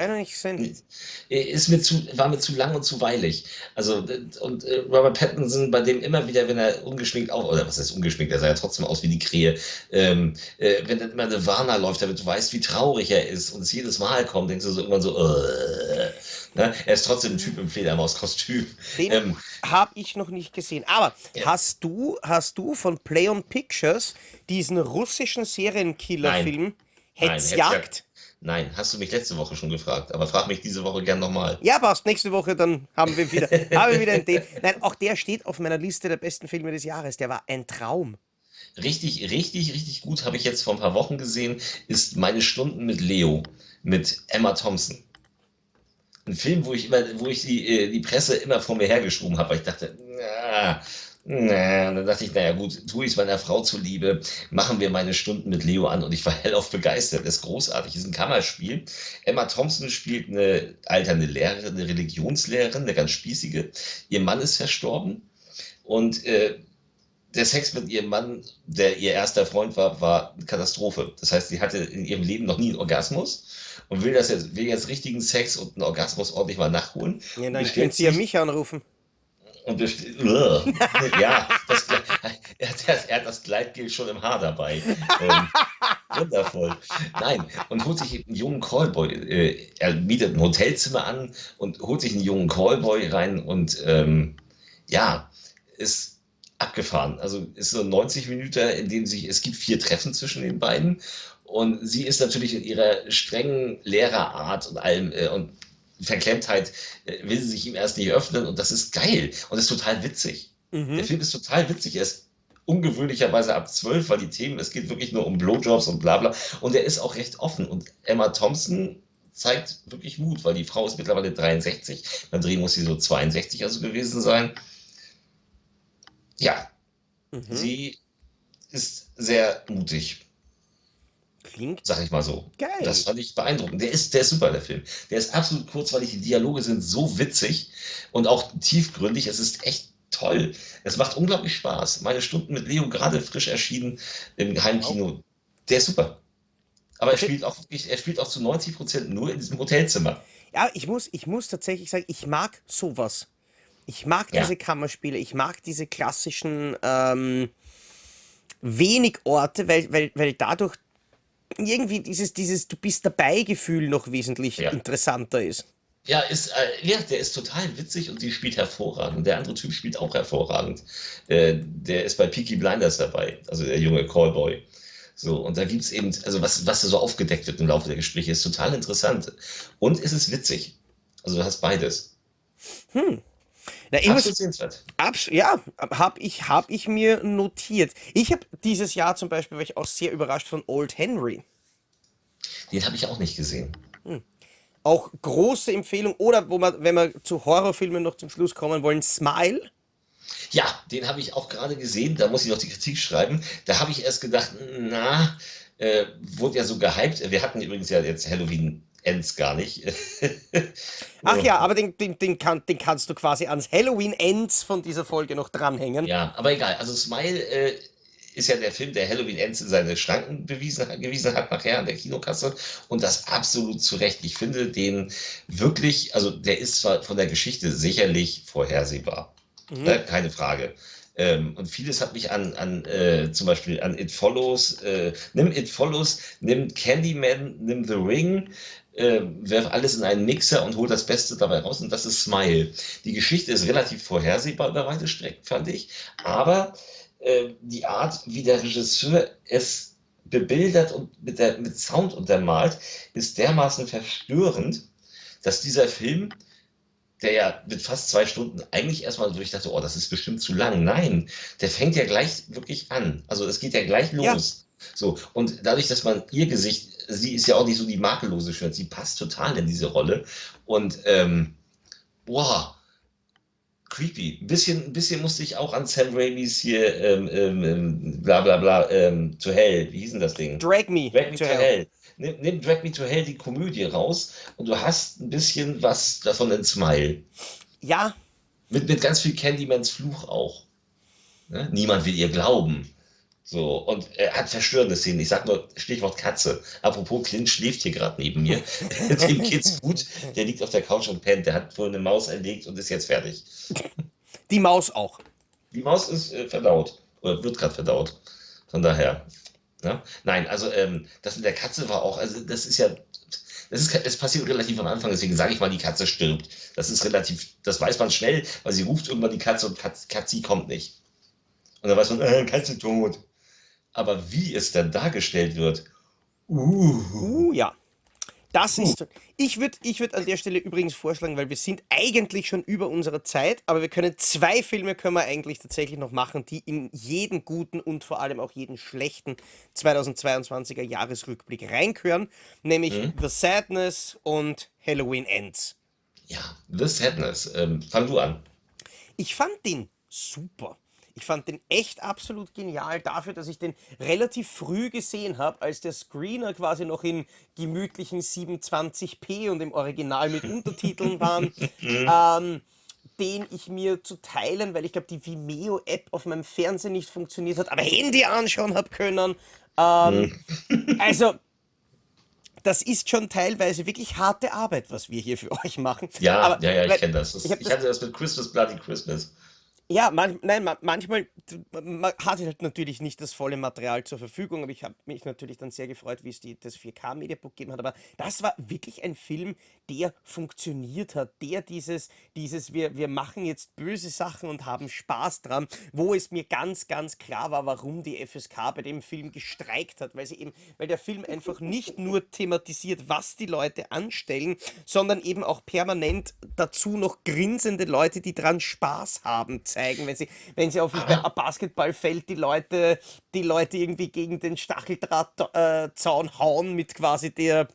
Gesehen. Ist mir zu, war mir zu lang und zu weilig. Also, und äh, Robert Pattinson, bei dem immer wieder, wenn er ungeschminkt auf, oder was heißt ungeschminkt, er sah ja trotzdem aus wie die Krähe, ähm, äh, wenn dann immer eine Warner läuft, damit du weißt, wie traurig er ist und es jedes Mal kommt, denkst du so irgendwann so, äh, ne? er ist trotzdem ein Typ im Fledermaus-Kostüm. Den Ähm, habe ich noch nicht gesehen. Aber Ja. hast du, hast du von Play on Pictures diesen russischen Serienkiller-Film Hetzjagd? Nein, hast du mich letzte Woche schon gefragt, aber frag mich diese Woche gern nochmal. Ja, passt. Nächste Woche dann haben wir wieder, haben wir wieder einen den. Nein, auch der steht auf meiner Liste der besten Filme des Jahres. Der war ein Traum. Richtig, richtig, richtig gut habe ich jetzt vor ein paar Wochen gesehen, ist Meine Stunden mit Leo mit Emma Thompson. Ein Film, wo ich immer, wo ich die, äh, die Presse immer vor mir hergeschoben habe, weil ich dachte, na, na, dann dachte ich, naja gut, tue ich es meiner Frau zuliebe, machen wir meine Stunden mit Leo an und ich war hellauf begeistert. Das ist großartig, das ist ein Kammerspiel. Emma Thompson spielt eine alternde Lehrerin, eine Religionslehrerin, eine ganz spießige. Ihr Mann ist verstorben und äh, der Sex mit ihrem Mann, der ihr erster Freund war, war eine Katastrophe. Das heißt, sie hatte in ihrem Leben noch nie einen Orgasmus und will das jetzt, will jetzt richtigen Sex und einen Orgasmus ordentlich mal nachholen. Ja, dann Bestellt können Sie ja mich anrufen. Und Ugh. ja, das, er, hat, das- er hat das Gleitgel schon im Haar dabei. Ähm, wundervoll. Nein, und holt sich einen jungen Callboy. Äh, er mietet ein Hotelzimmer an und holt sich einen jungen Callboy rein und ähm, ja, ist abgefahren. Also ist so 90 Minuten, in denen sich, es gibt vier Treffen zwischen den beiden. Und sie ist natürlich in ihrer strengen Lehrerart und allem äh, und Verklemmtheit äh, will sie sich ihm erst nicht öffnen und das ist geil und ist total witzig. Der Mhm. Film ist total witzig. Er ist ungewöhnlicherweise ab 12, weil die Themen, es geht wirklich nur um Blowjobs und bla bla. Und er ist auch recht offen. Und Emma Thompson zeigt wirklich Mut, weil die Frau ist mittlerweile 63. Beim Dreh muss sie so 62 also gewesen sein. Ja, Mhm. sie ist sehr mutig, Klingt sag ich mal so. geil. Das fand ich beeindruckend. Der ist, der ist super, der Film. Der ist absolut kurzweilig. Die Dialoge sind so witzig und auch tiefgründig. Es ist echt toll. Es macht unglaublich Spaß. Meine Stunden mit Leo gerade frisch erschienen im Heimkino. Der ist super. Aber er Okay. spielt auch er spielt auch zu 90 Prozent nur in diesem Hotelzimmer. Ja, ich muss, ich muss tatsächlich sagen, ich mag sowas. Ich mag Ja. diese Kammerspiele, ich mag diese klassischen ähm, wenig Orte, weil, weil, weil dadurch irgendwie dieses, dieses Du bist dabei Gefühl noch wesentlich Ja. interessanter ist. Ja, ist, äh, ja, der ist total witzig und die spielt hervorragend. Der andere Typ spielt auch hervorragend. Äh, der ist bei Peaky Blinders dabei, also der junge Callboy. So, und da gibt's eben, also was, was da so aufgedeckt wird im Laufe der Gespräche, ist total interessant. Und es ist witzig. Also du hast beides. Na, sehenswert. ja, habe ich, hab ich mir notiert. Ich habe dieses Jahr zum Beispiel, war ich auch sehr überrascht von Old Henry. Den habe ich auch nicht gesehen. auch große Empfehlung. Oder wo man, wenn wir zu Horrorfilmen noch zum Schluss kommen wollen, Smile. Ja, den habe ich auch gerade gesehen. Da muss ich noch die Kritik schreiben. Da habe ich erst gedacht, na, äh, wurde ja so gehypt. Wir hatten übrigens ja jetzt Halloween Ends gar nicht. Ach ja, aber den, den, den, kann, den kannst du quasi ans Halloween Ends von dieser Folge noch dranhängen. Ja, aber egal. Also Smile äh, ist ja der Film, der Halloween Ends in seine Schranken bewiesen, gewiesen hat nachher an der Kinokasse und das absolut zu Recht. Ich finde den wirklich, also der ist zwar von der Geschichte sicherlich vorhersehbar, mhm. äh, keine Frage. Ähm, und vieles hat mich an, an äh, zum Beispiel an It Follows, äh, nimm It Follows, nimm Candyman, nimm The Ring, äh, werf alles in einen Mixer und hol das Beste dabei raus und das ist Smile. Die Geschichte ist relativ vorhersehbar über weite Strecken, fand ich, aber äh, die Art, wie der Regisseur es bebildert und mit, der, mit Sound untermalt, ist dermaßen verstörend, dass dieser Film der ja mit fast zwei Stunden eigentlich erstmal so, ich dachte, oh, das ist bestimmt zu lang. Nein, der fängt ja gleich wirklich an. Also es geht ja gleich los. Ja. So, und dadurch, dass man ihr Gesicht, sie ist ja auch nicht so die makellose Schönheit, sie passt total in diese Rolle. Und ähm, boah, creepy. Ein bisschen, ein bisschen musste ich auch an Sam Raimis hier, ähm, ähm, ähm bla bla bla, ähm, to Hell, wie hieß denn das Ding? Drag Me, Drag Me to, to hell. hell nimm, nimm Drag Me to Hell die Komödie raus und du hast ein bisschen was davon in Smile. Ja. Mit, mit ganz viel Candymans Fluch auch. Ne? Niemand will ihr glauben. So, und er hat verstörende Szenen. Ich sag nur Stichwort Katze. Apropos, Clint schläft hier gerade neben mir. Dem geht's gut. Der liegt auf der Couch und pennt. Der hat vorhin eine Maus erlegt und ist jetzt fertig. Die Maus auch. Die Maus ist äh, verdaut. Oder wird gerade verdaut. Von daher. Ne? Nein, also ähm, das mit der Katze war auch, also das ist ja, das ist, es passiert relativ am Anfang, deswegen sage ich mal, die Katze stirbt. Das ist relativ, das weiß man schnell, weil sie ruft irgendwann die Katze und Katz, Katzi kommt nicht. Und dann weiß man, äh, Katze tot. Aber wie es dann dargestellt wird, uh, uh ja. Das ist. Ich würde ich würd an der Stelle übrigens vorschlagen, weil wir sind eigentlich schon über unserer Zeit, aber wir können zwei Filme können wir eigentlich tatsächlich noch machen, die in jeden guten und vor allem auch jeden schlechten 2022er Jahresrückblick reinkören, nämlich mhm. The Sadness und Halloween Ends. Ja, The Sadness. Ähm, fang du an. Ich fand den super. Ich fand den echt absolut genial dafür, dass ich den relativ früh gesehen habe, als der Screener quasi noch in gemütlichen 27p und im Original mit Untertiteln waren. ähm, den ich mir zu teilen, weil ich glaube, die Vimeo-App auf meinem Fernsehen nicht funktioniert hat, aber Handy anschauen habe können. Ähm, also, das ist schon teilweise wirklich harte Arbeit, was wir hier für euch machen. Ja, aber, ja, ja, ich kenne das. das ich, ich hatte das mit Christmas Bloody Christmas. Ja, man, nein, manchmal man hat halt natürlich nicht das volle Material zur Verfügung, aber ich habe mich natürlich dann sehr gefreut, wie es die, das 4K-Mediabook gegeben hat. Aber das war wirklich ein Film, der funktioniert hat, der dieses, dieses wir, wir machen jetzt böse Sachen und haben Spaß dran, wo es mir ganz, ganz klar war, warum die FSK bei dem Film gestreikt hat, weil sie eben, weil der Film einfach nicht nur thematisiert, was die Leute anstellen, sondern eben auch permanent dazu noch grinsende Leute, die dran Spaß haben zeigen, wenn sie, wenn sie auf dem Basketballfeld die Leute, die Leute irgendwie gegen den Stacheldrahtzaun äh, hauen mit quasi der,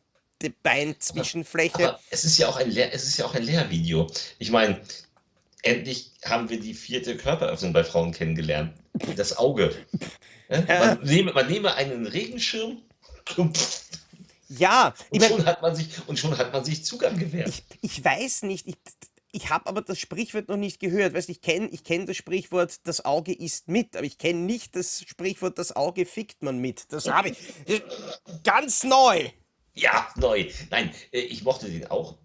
Beinzwischenfläche. Aber es ist ja auch ein Lehr es ist ja auch ein Lehrvideo. Ich meine, endlich haben wir die vierte Körperöffnung bei Frauen kennengelernt. Das Auge. Man, nehme, man nehme einen Regenschirm. Ja, und, schon hat man sich, und schon hat man sich Zugang gewährt. Ich, ich weiß nicht, ich, ich habe aber das Sprichwort noch nicht gehört. Weißt, ich kenne ich kenn das Sprichwort, das Auge isst mit, aber ich kenne nicht das Sprichwort, das Auge fickt man mit. Das habe ich. Ganz neu. Ja, neu. Nein, äh, ich mochte den auch.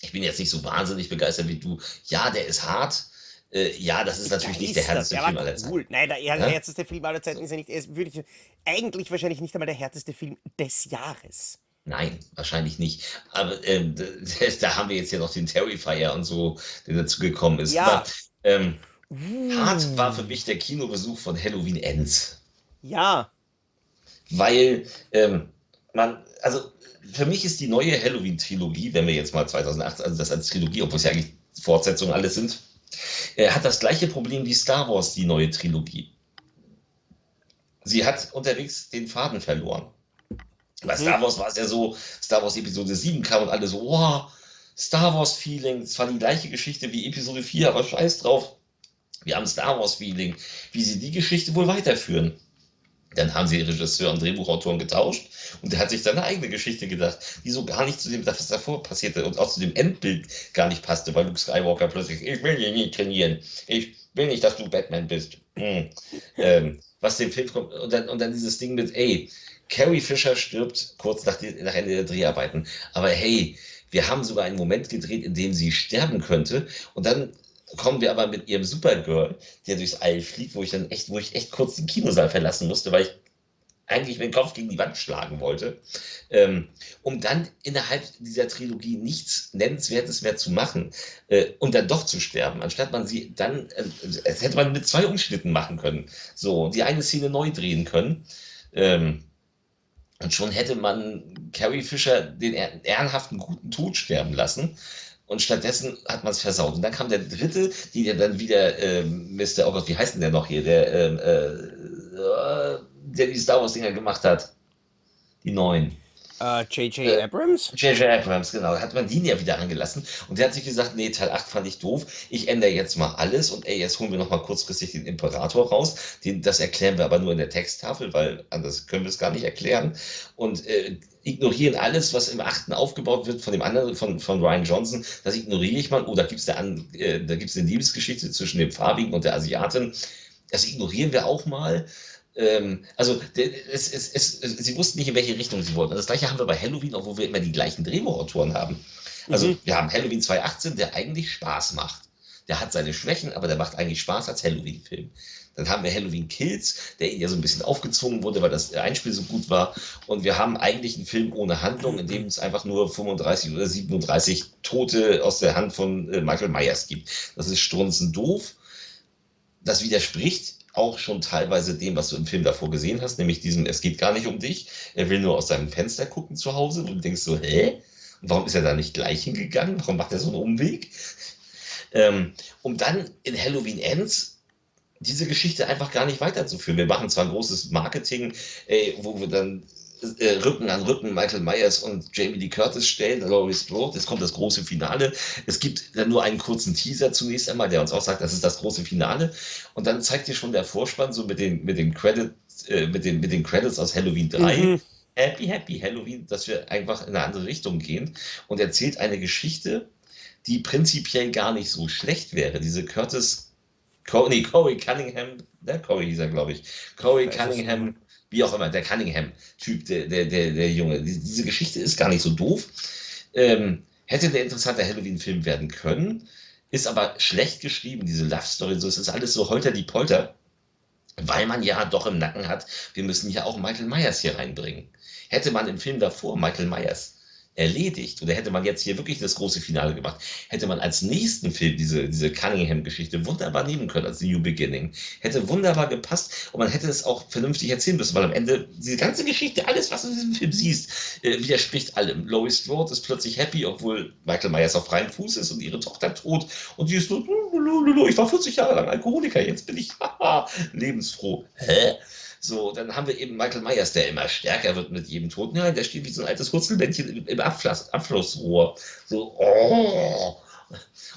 Ich bin jetzt nicht so wahnsinnig begeistert wie du. Ja, der ist hart. Äh, ja, das ist natürlich nicht der härteste der Film aller Zeiten. Cool. Nein, der, der härteste Film aller Zeiten ist ja nicht. Er ist wirklich, eigentlich wahrscheinlich nicht einmal der härteste Film des Jahres. Nein, wahrscheinlich nicht. Aber ähm, da haben wir jetzt ja noch den Terrifier und so, der dazu gekommen ist. Ja. Aber, ähm, uh. Hart war für mich der Kinobesuch von Halloween Ends. Ja. Weil ähm, man, also für mich ist die neue Halloween-Trilogie, wenn wir jetzt mal 2008, also das als Trilogie, obwohl es ja eigentlich Fortsetzungen alles sind, äh, hat das gleiche Problem wie Star Wars, die neue Trilogie. Sie hat unterwegs den Faden verloren. Bei mhm. Star Wars war es ja so, Star Wars Episode 7 kam und alle so, wow, Star Wars Feeling, zwar die gleiche Geschichte wie Episode 4, aber scheiß drauf. Wir haben Star Wars Feeling, wie sie die Geschichte wohl weiterführen. Dann haben sie Regisseur und Drehbuchautoren getauscht und der hat sich seine eigene Geschichte gedacht, die so gar nicht zu dem, was davor passierte und auch zu dem Endbild gar nicht passte, weil Luke Skywalker plötzlich, ich will hier nie trainieren, ich will nicht, dass du Batman bist. Hm. Ähm, was dem Film kommt und dann, und dann dieses Ding mit, ey, Carrie Fisher stirbt kurz nach, die, nach Ende der Dreharbeiten, aber hey, wir haben sogar einen Moment gedreht, in dem sie sterben könnte. Und dann kommen wir aber mit ihrem Supergirl, der durchs All fliegt, wo ich dann echt, wo ich echt kurz den Kinosaal verlassen musste, weil ich eigentlich meinen Kopf gegen die Wand schlagen wollte, ähm, um dann innerhalb dieser Trilogie nichts Nennenswertes mehr zu machen äh, und dann doch zu sterben, anstatt man sie dann, äh, hätte man mit zwei Umschnitten machen können, so, die eine Szene neu drehen können. Ähm, und schon hätte man Carrie Fisher den ehrenhaften guten Tod sterben lassen. Und stattdessen hat man es versaut. Und dann kam der dritte, die der dann wieder ähm, Mr. Gott, wie heißt denn der noch hier? Der, ähm, äh, der die Star Wars-Dinger gemacht hat. Die neuen. J.J. Uh, äh, Abrams? J.J. Abrams, genau. Da hat man den ja wieder angelassen. Und der hat sich gesagt, nee, Teil 8 fand ich doof. Ich ändere jetzt mal alles. Und ey, jetzt holen wir nochmal kurzfristig den Imperator raus. Den, das erklären wir aber nur in der Texttafel, weil anders können wir es gar nicht erklären. Und äh, ignorieren alles, was im 8. aufgebaut wird von dem anderen, von, von Ryan Johnson. Das ignoriere ich mal. Oh, da gibt es eine, äh, eine Liebesgeschichte zwischen dem Farbigen und der Asiatin. Das ignorieren wir auch mal ähm, also es, es, es, sie wussten nicht, in welche Richtung sie wollten. Das gleiche haben wir bei Halloween, auch wo wir immer die gleichen Drehbuchautoren haben. Also mhm. wir haben Halloween 2018, der eigentlich Spaß macht. Der hat seine Schwächen, aber der macht eigentlich Spaß als Halloween-Film. Dann haben wir Halloween Kills, der ja so ein bisschen aufgezwungen wurde, weil das Einspiel so gut war. Und wir haben eigentlich einen Film ohne Handlung, in dem es einfach nur 35 oder 37 Tote aus der Hand von äh, Michael Myers gibt. Das ist strunzend doof. Das widerspricht auch schon teilweise dem, was du im Film davor gesehen hast, nämlich diesem, es geht gar nicht um dich, er will nur aus seinem Fenster gucken zu Hause und du denkst so, hä? Warum ist er da nicht gleich hingegangen? Warum macht er so einen Umweg? Ähm, um dann in Halloween Ends diese Geschichte einfach gar nicht weiterzuführen. Wir machen zwar ein großes Marketing, ey, wo wir dann äh, Rücken an Rücken Michael Myers und Jamie Lee Curtis stellen, Laurie Strode. Jetzt kommt das große Finale. Es gibt dann nur einen kurzen Teaser zunächst einmal, der uns auch sagt, das ist das große Finale. Und dann zeigt dir schon der Vorspann so mit den, mit den Credits, äh, mit den, mit den Credits aus Halloween 3. Mhm. Happy, happy Halloween, dass wir einfach in eine andere Richtung gehen und erzählt eine Geschichte, die prinzipiell gar nicht so schlecht wäre. Diese Curtis, Corey, nee, Corey Cunningham, der Corey hieß er, glaube ich. Corey Cunningham wie auch immer, der Cunningham-Typ, der, der, der, der Junge. Diese Geschichte ist gar nicht so doof. Ähm, hätte der interessanter Halloween-Film werden können, ist aber schlecht geschrieben, diese Love-Story. So, es ist alles so holter die Polter, weil man ja doch im Nacken hat, wir müssen ja auch Michael Myers hier reinbringen. Hätte man im Film davor Michael Myers erledigt. Oder hätte man jetzt hier wirklich das große Finale gemacht, hätte man als nächsten Film diese, diese Cunningham-Geschichte wunderbar nehmen können als New Beginning. Hätte wunderbar gepasst und man hätte es auch vernünftig erzählen müssen, weil am Ende diese ganze Geschichte, alles, was du in diesem Film siehst, äh, widerspricht allem. Lois Strode ist plötzlich happy, obwohl Michael Myers auf freiem Fuß ist und ihre Tochter tot und sie ist so, ich war 40 Jahre lang Alkoholiker, jetzt bin ich lebensfroh. Hä? So, dann haben wir eben Michael Myers, der immer stärker wird mit jedem Toten. Ja, der steht wie so ein altes Hurzelbändchen im Abfluss, Abflussrohr. So, oh.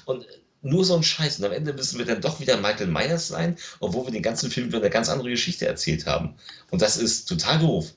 Und nur so ein Scheiß. Und am Ende müssen wir dann doch wieder Michael Myers sein, obwohl wir den ganzen Film über eine ganz andere Geschichte erzählt haben. Und das ist total doof.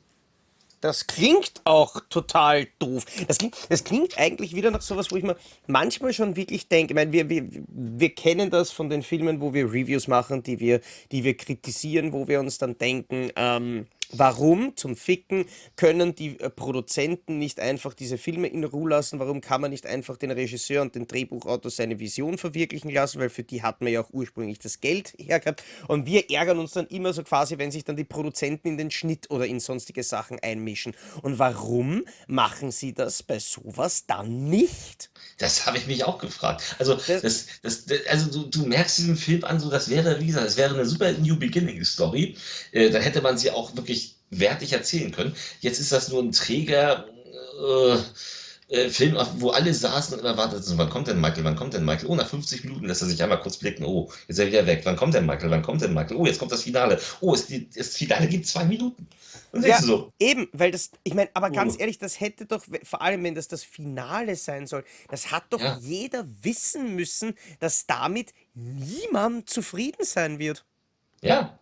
Das klingt auch total doof. Das klingt, das klingt eigentlich wieder nach sowas, wo ich mir manchmal schon wirklich denke, ich meine, wir, wir, wir kennen das von den Filmen, wo wir Reviews machen, die wir, die wir kritisieren, wo wir uns dann denken, ähm, Warum zum Ficken können die äh, Produzenten nicht einfach diese Filme in Ruhe lassen? Warum kann man nicht einfach den Regisseur und den Drehbuchautor seine Vision verwirklichen lassen? Weil für die hat man ja auch ursprünglich das Geld hergehabt. Und wir ärgern uns dann immer so quasi, wenn sich dann die Produzenten in den Schnitt oder in sonstige Sachen einmischen. Und warum machen sie das bei sowas dann nicht? Das habe ich mich auch gefragt. Also, das, das, das, also du, du, merkst diesen Film an, so das wäre, wie gesagt, das wäre eine super New Beginning Story. Äh, dann hätte man sie auch wirklich wertig erzählen können. Jetzt ist das nur ein Träger, äh, äh, Film, wo alle saßen und erwarteten, wann kommt denn Michael, wann kommt denn Michael? Oh, nach 50 Minuten lässt er sich einmal kurz blicken. Oh, jetzt ist er wieder weg. Wann kommt denn Michael, wann kommt denn Michael? Oh, jetzt kommt das Finale. Oh, es, die, das Finale gibt zwei Minuten. Und Ja, du so, eben, weil das, ich meine, aber ganz oh, ehrlich, das hätte doch, vor allem wenn das das Finale sein soll, das hat doch ja, jeder wissen müssen, dass damit niemand zufrieden sein wird. ja.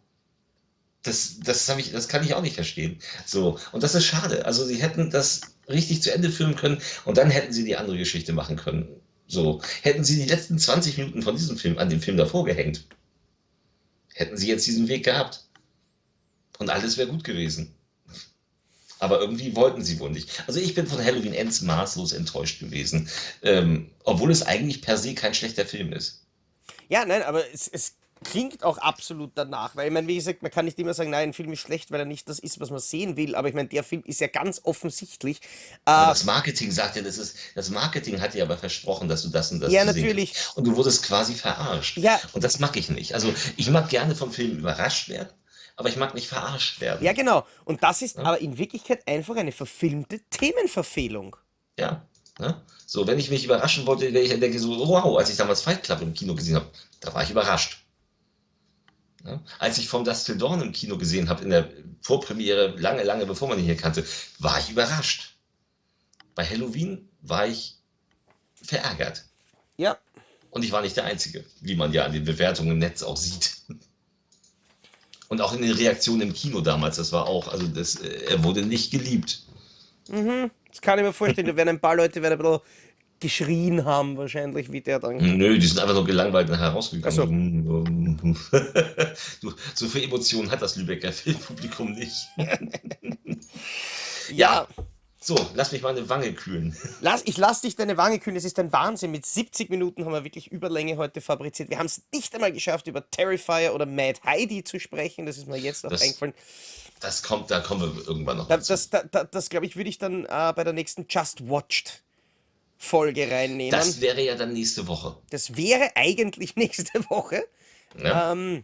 Das, das, ich, das kann ich auch nicht verstehen. So, und das ist schade. Also, sie hätten das richtig zu Ende filmen können und dann hätten sie die andere Geschichte machen können. So, hätten sie die letzten 20 Minuten von diesem Film an dem Film davor gehängt, hätten sie jetzt diesen Weg gehabt und alles wäre gut gewesen. Aber irgendwie wollten sie wohl nicht. Also ich bin von Halloween Ends maßlos enttäuscht gewesen, ähm, obwohl es eigentlich per se kein schlechter Film ist. Ja, nein, aber es, es klingt auch absolut danach, weil ich meine, wie gesagt, man kann nicht immer sagen, nein, ein Film ist schlecht, weil er nicht das ist, was man sehen will, aber ich meine, der Film ist ja ganz offensichtlich. Aber Äh, das Marketing sagt ja, das ist, das Marketing hat dir aber versprochen, dass du das und das ja, natürlich. kriegst. Und du wurdest quasi verarscht. Ja, Und das mag ich nicht. Also ich mag gerne vom Film überrascht werden, aber ich mag nicht verarscht ja, werden. genau. Und das ist Ne? aber in Wirklichkeit einfach eine verfilmte Themenverfehlung. Ja. Ne? So, wenn ich mich überraschen wollte, wenn ich denke so, wow, als ich damals Fight Club im Kino gesehen habe, da war ich überrascht. Ne? Als ich Dusk Till Dawn im Kino gesehen habe, in der Vorpremiere, lange, lange bevor man ihn hier kannte, war ich überrascht. Bei Halloween war ich verärgert. Ja, Und ich war nicht der Einzige, wie man ja an den Bewertungen im Netz auch sieht. Und auch in den Reaktionen im Kino damals, das war auch, also das, äh, er wurde nicht geliebt. mhm. Das kann ich mir vorstellen. Da werden ein paar Leute werden ein bisschen geschrien haben, wahrscheinlich, wie der dann. Nö, die sind einfach nur gelangweilt herausgegangen. Du, so viel Emotionen hat das Lübecker Filmpublikum nicht. Ja, Ja, so, lass mich mal eine Wange kühlen. Lass, ich lass dich deine Wange kühlen, es ist ein Wahnsinn. Mit 70 Minuten haben wir wirklich Überlänge heute fabriziert. Wir haben es nicht einmal geschafft, über Terrifier oder Mad Heidi zu sprechen. Das ist mir jetzt noch Das, eingefallen. das kommt, da kommen wir irgendwann noch Da, das, da, da, das glaube ich, würde ich dann äh, bei der nächsten Just Watched Folge reinnehmen. Das wäre ja dann nächste Woche. Das wäre eigentlich nächste Woche. Ne? Ähm,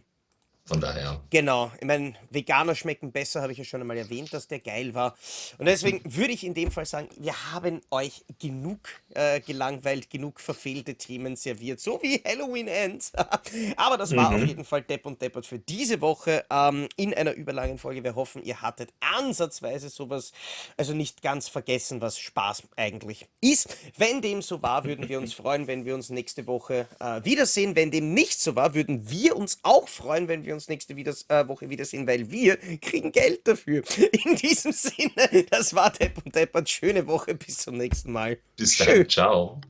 Von daher. Genau, ich meine, Veganer schmecken besser, habe ich ja schon einmal erwähnt, dass der geil war. Und deswegen würde ich in dem Fall sagen, wir haben euch genug äh, gelangweilt, genug verfehlte Themen serviert, so wie Halloween Ends. Aber das war auf Mhm. jeden Fall Depp und Deppert für diese Woche ähm, in einer überlangen Folge. Wir hoffen, ihr hattet ansatzweise sowas, also nicht ganz vergessen, was Spaß eigentlich ist. Wenn dem so war, würden wir uns freuen, wenn wir uns nächste Woche äh, wiedersehen. Wenn dem nicht so war, würden wir uns auch freuen, wenn wir uns nächste wieder, äh, Woche wiedersehen, weil wir kriegen Geld dafür. In diesem Sinne, das war Depp und Deppert. Schöne Woche, bis zum nächsten Mal. Bis dann. Ciao.